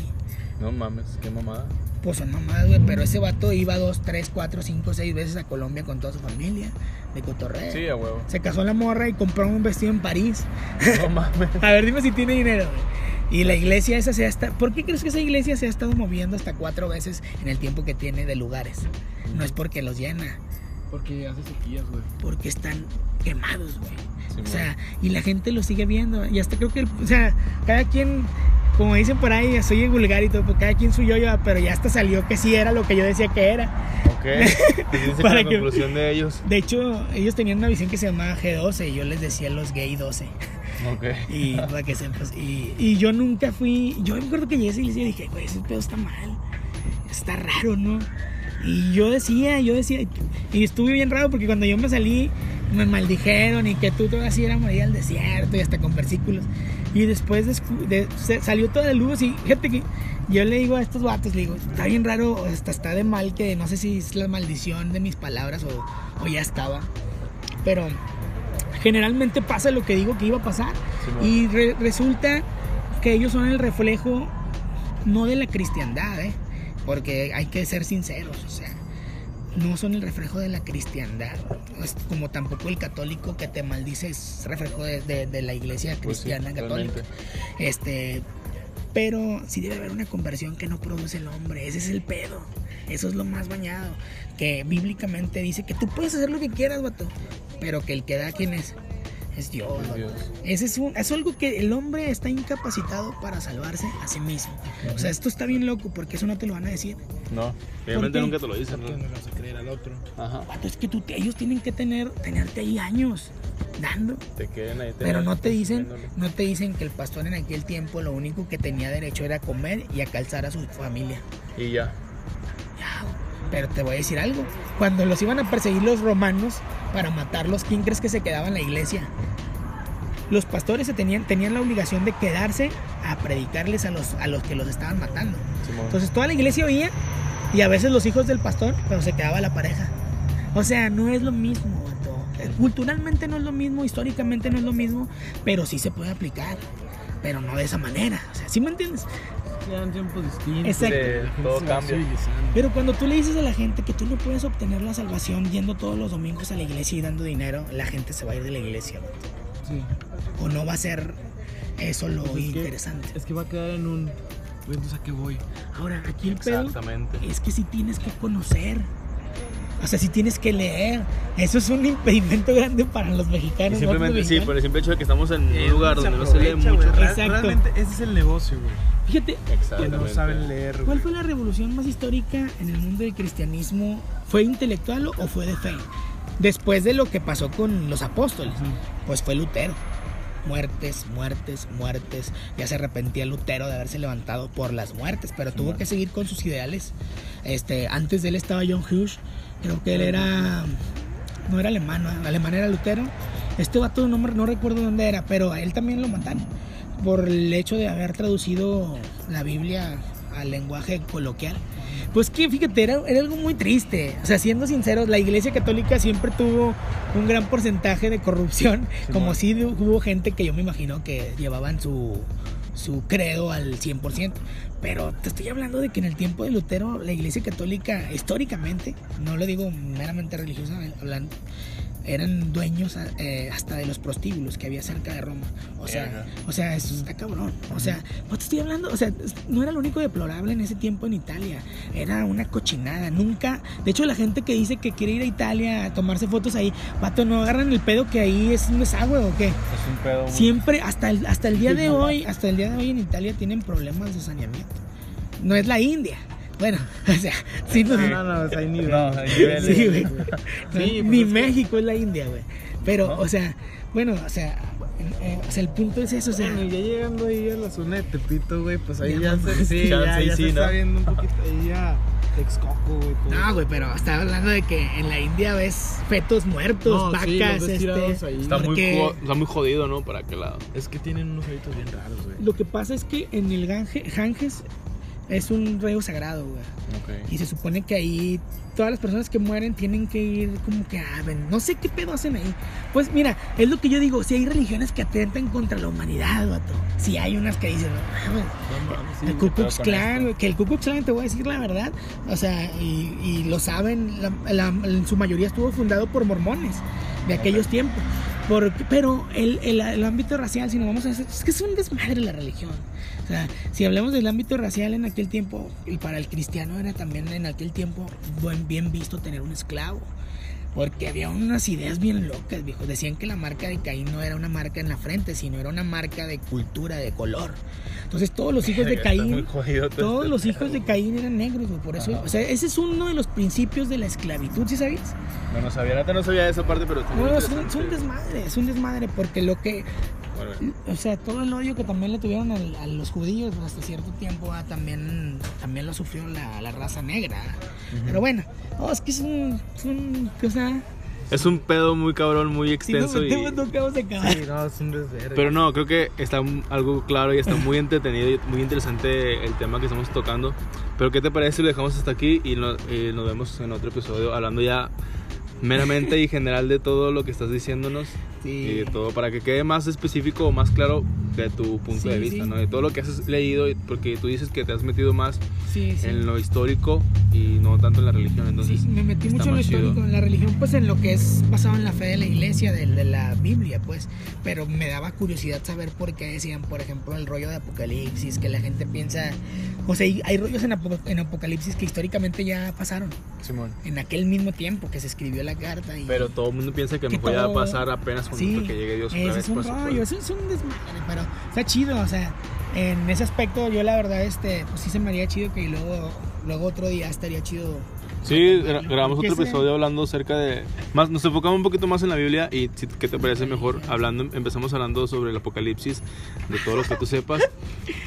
No mames, qué mamada. Pues son mamadas, güey. Pero ese vato iba dos, tres, cuatro, cinco, seis veces a Colombia con toda su familia, de cotorreo. Sí, a huevo. Se casó la morra y compró un vestido en París. No mames. A ver, dime si tiene dinero. güey. Y la iglesia esa se ha estado... ¿Por qué crees que esa iglesia se ha estado moviendo hasta cuatro veces en el tiempo que tiene de lugares? No es porque los llena, Porque hace sequías, güey. porque están quemados, güey. Sí, O sea, y la gente lo sigue viendo. Y hasta creo que, el- o sea, cada quien, como dicen por ahí, soy vulgar y todo, pues cada quien su yo, pero ya hasta salió que sí era lo que yo decía que era. Ok. Pues Para la que- conclusión de ellos. De hecho, ellos tenían una visión que se llamaba G12 y yo les decía los gay 12. Ok. Y para que sepas. Y, y yo nunca fui. Yo me acuerdo que llegué y dije, güey, ese pedo está mal. Está raro, ¿no? Y yo decía, yo decía. Y estuve bien raro porque cuando yo me salí, me maldijeron y que tú te vas a ir a morir al desierto y hasta con versículos. Y después de- salió toda la luz y fíjate que yo le digo a estos vatos, le digo, está bien raro, hasta está de mal que no sé si es la maldición de mis palabras o, o ya estaba. Pero generalmente pasa lo que digo que iba a pasar. Y re- resulta que ellos son el reflejo no de la cristiandad, ¿eh? Porque hay que ser sinceros, o sea, no son el reflejo de la cristiandad, es como tampoco el católico que te maldice es reflejo de, de- de la iglesia Pues sí, cristiana católica. realmente. Este, pero sí debe haber una conversión que no produce el hombre, ese es el pedo. Eso es lo más bañado, que bíblicamente dice que tú puedes hacer lo que quieras, vato, pero que el que da quién es es Dios. Dios. Ese es, un- es algo que el hombre está incapacitado para salvarse a sí mismo. O sea, esto está bien loco porque eso no te lo van a decir. No, obviamente nunca te lo dicen, ¿no? no vas a creer al otro. Ajá. Es que tú, ellos tienen que tener, tenerte ahí años dando. Te queden ahí. te Pero no te dicen, no te dicen que el pastor en aquel tiempo lo único que tenía derecho era comer y a calzar a su familia. Y ya. Ya, Pero te voy a decir algo. Cuando los iban a perseguir los romanos para matarlos, ¿quién crees que se quedaba en la iglesia? Los pastores se tenían, tenían la obligación de quedarse a predicarles a los, a los que los estaban matando. Entonces toda la iglesia oía y a veces los hijos del pastor, pero se quedaba la pareja. O sea, no es lo mismo. Eh, Culturalmente no es lo mismo, históricamente no es lo mismo, pero sí se puede aplicar. Pero no de esa manera. O sea, ¿sí me entiendes? Eran tiempos distintos. Exacto. gente Todo cambia. Pero cuando tú le dices a la gente que tú no puedes obtener la salvación yendo todos los domingos a la iglesia y dando dinero, la gente se va a ir de la iglesia. vato. Sí. O no va a ser eso lo Pues es que- interesante. Es que va a quedar en un. Güey, entonces a qué voy. Ahora, aquí el pedo Exactamente. es que si tienes que conocer. O sea, si tienes que leer. Eso es un impedimento grande para los Y mexicanos. simplemente, ¿no? sí, por el simple hecho de que estamos en Eh, un lugar se donde no se lee mucho. Exacto. Realmente ese es el negocio, güey. Fíjate, Que no saben leer, ¿cuál fue la revolución más histórica en el mundo del cristianismo? ¿Fue intelectual o fue de fe? Después de lo que pasó con los apóstoles, pues fue Lutero. Muertes, muertes, muertes. Ya se arrepentía Lutero de haberse levantado por las muertes, pero tuvo que seguir con sus ideales. Este, antes de él estaba John Hughes, creo que él era no era alemán, ¿no? alemán era Lutero. Este vato no, no recuerdo dónde era, pero a él también lo mataron por el hecho de haber traducido la Biblia al lenguaje coloquial. Pues que fíjate, era, era algo muy triste. O sea, siendo sinceros, la iglesia católica siempre tuvo un gran porcentaje de corrupción, como si hubo gente que yo me imagino que llevaban su, su credo al 100%. Pero te estoy hablando de que en el tiempo de Lutero, la iglesia católica, históricamente, no lo digo meramente religiosa hablando, eran dueños eh, hasta de los prostíbulos que había cerca de Roma. O sea, o sea, eso está cabrón. O sea, no te estoy hablando, o sea, no era lo único deplorable en ese tiempo en Italia. Era una cochinada. Nunca, de hecho, la gente que dice que quiere ir a Italia a tomarse fotos ahí, vato, no agarran el pedo que ahí es un desagüe o qué. Es un pedo. muy- Siempre, hasta el, hasta el día de hoy, hasta el día de hoy en Italia tienen problemas de saneamiento. No es la India. Bueno, o sea, sí, no, No, no, o sea, hay nivel. No, hay niveles. Sí, güey. Sí, No, pues ni es que- México es la India, güey. Pero, ¿No? o sea, bueno, o sea, eh, o sea, el punto es eso, o sea, Bueno, ya llegando ahí a la zona de Tepito, güey, pues ahí Ya ya, se, sí, sí, ya, chance, ya sí, se está ¿no? viendo un poquito ahí ya Texcoco, güey. todo. no, güey, pero estaba hablando de que en la India ves fetos muertos, No, vacas, este. Está muy, porque- jo- está muy jodido, ¿no? Para aquel lado. Es que tienen unos hábitos bien raros, güey. Lo que pasa es que en el Gange, Ganges es un río sagrado, güey. Y se supone que ahí todas las personas que mueren tienen que ir como que a no sé qué pedo hacen ahí. Pues mira, es lo que yo digo, si hay religiones que atentan contra la humanidad, vato. Si hay unas que dicen, no, mames, No sí, el. Ku Klux Klan, que el Ku Klux Klan, te voy a decir la verdad, o sea, y, y lo saben, la- la- en su mayoría estuvo fundado por mormones de aquellos tiempos. Porque, pero el, el- el ámbito racial, si nos vamos a hacer, es que es un desmadre la religión. O sea, si hablamos del ámbito racial en aquel tiempo, y para el cristiano era también en aquel tiempo buen, bien visto tener un esclavo. Porque había unas ideas bien locas, viejo. Decían que la marca de Caín no era una marca en la frente, sino era una marca de cultura, de color. Entonces todos los hijos de Caín, todos los hijos de Caín eran negros, güey. Por eso, Ajá. o sea, ese es uno de los principios de la esclavitud, ¿sí sabías? No, no sabía, no sabía esa parte, pero No, es un, es interesante. un desmadre, es un desmadre, porque lo que, o sea, todo el odio que también le tuvieron al- a, los judíos hasta cierto tiempo ah, también, también lo sufrió la, la raza negra. Pero bueno, no, es que es un, es un, o sea, Es un pedo muy cabrón, muy si extenso. y... nunca vamos a acabar. Sí, no, es un desvergue. Pero no, creo que está algo claro y está muy entretenido y muy interesante el tema que estamos tocando. Pero ¿qué te parece si lo dejamos hasta aquí y, no- y nos vemos en otro episodio hablando ya meramente y general de todo lo que estás diciéndonos y Sí. de todo para que quede más específico o más claro de tu punto Sí, de vista, sí. ¿no? De todo lo que has leído y- porque tú dices que te has metido más Sí, sí. en lo histórico y no tanto en la religión, entonces sí, me metí mucho en lo más chido. histórico, en la religión, pues en lo que es basado en la fe de la iglesia, de, de la Biblia, pues. Pero me daba curiosidad saber por qué decían, por ejemplo, el rollo de Apocalipsis, que la gente piensa. O sea, hay, hay rollos en, Apo- en Apocalipsis que históricamente ya pasaron, Simón. en aquel mismo tiempo que se escribió la carta. Y, Pero todo el mundo piensa que Que mejor ya va a pasar apenas cuando Sí, que llegue Dios vez. es un rollo, eso es un desmadre, pero está chido, o sea, en ese aspecto yo la verdad, este, pues sí se me haría chido que luego, luego otro día estaría chido. Sí, gra- grabamos otro episodio hablando acerca de... Más, nos enfocamos un poquito más en la Biblia y si, ¿qué te parece mejor? Hablando, empezamos hablando sobre el apocalipsis, de todo lo que tú sepas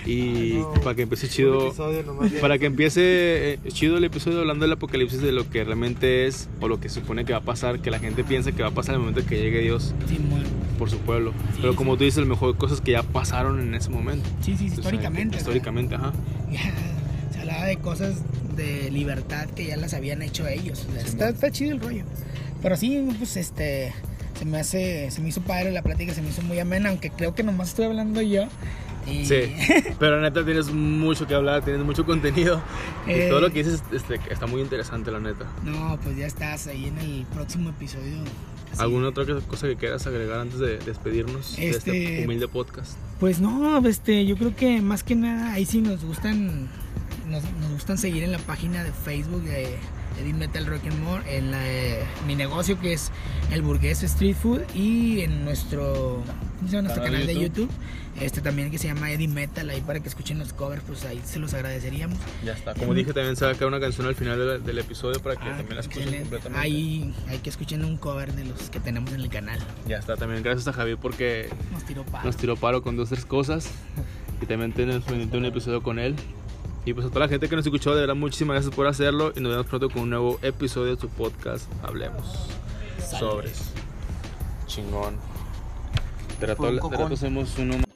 y No, para que empiece chido... Para que empiece eh, chido el episodio hablando del apocalipsis de lo que realmente es o lo que supone que va a pasar, que la gente piensa que va a pasar en el momento que llegue Dios por su pueblo. Sí, Pero como tú dices, a lo mejor cosas que ya pasaron en ese momento. sí, sí, históricamente. ¿verdad? Históricamente, ajá. De cosas de libertad que ya las habían hecho ellos. O sea, está, está chido el rollo. Pero sí, pues este. Se me hace. Se me hizo padre la plática, se me hizo muy amena, aunque creo que nomás estoy hablando yo. Y, Sí, pero neta tienes mucho que hablar, tienes mucho contenido. Y Eh. todo lo que dices este, está muy interesante, la neta. No, pues ya estás ahí en el próximo episodio. ¿Alguna otra cosa que quieras agregar antes de despedirnos de este Este- humilde podcast? Pues no, este, yo creo que más que nada ahí sí nos gustan, nos, nos gustan seguir en la página de Facebook de Eddie Metal Rock and More, en la mi negocio que es el Burgués Street Food y en nuestro, ¿cómo se llama? nuestro Canal de YouTube, este también que se llama Eddie Metal, ahí para que escuchen los covers, pues ahí se los agradeceríamos. Ya está. Como dije, también se va a quedar una canción al final del, del episodio para que Ah, también la escuchen completamente. Ahí hay que escuchen un cover de los que tenemos en el canal. Ya está. También gracias a Javier porque Nos tiró para. nos tiró paro con dos tres cosas. Y también tenemos un episodio con él. Y pues a toda la gente que nos escuchó, de verdad, muchísimas gracias por hacerlo. Y nos vemos pronto con un nuevo episodio de su podcast. Hablemos. Sobres. Chingón. De rato, de rato hacemos uno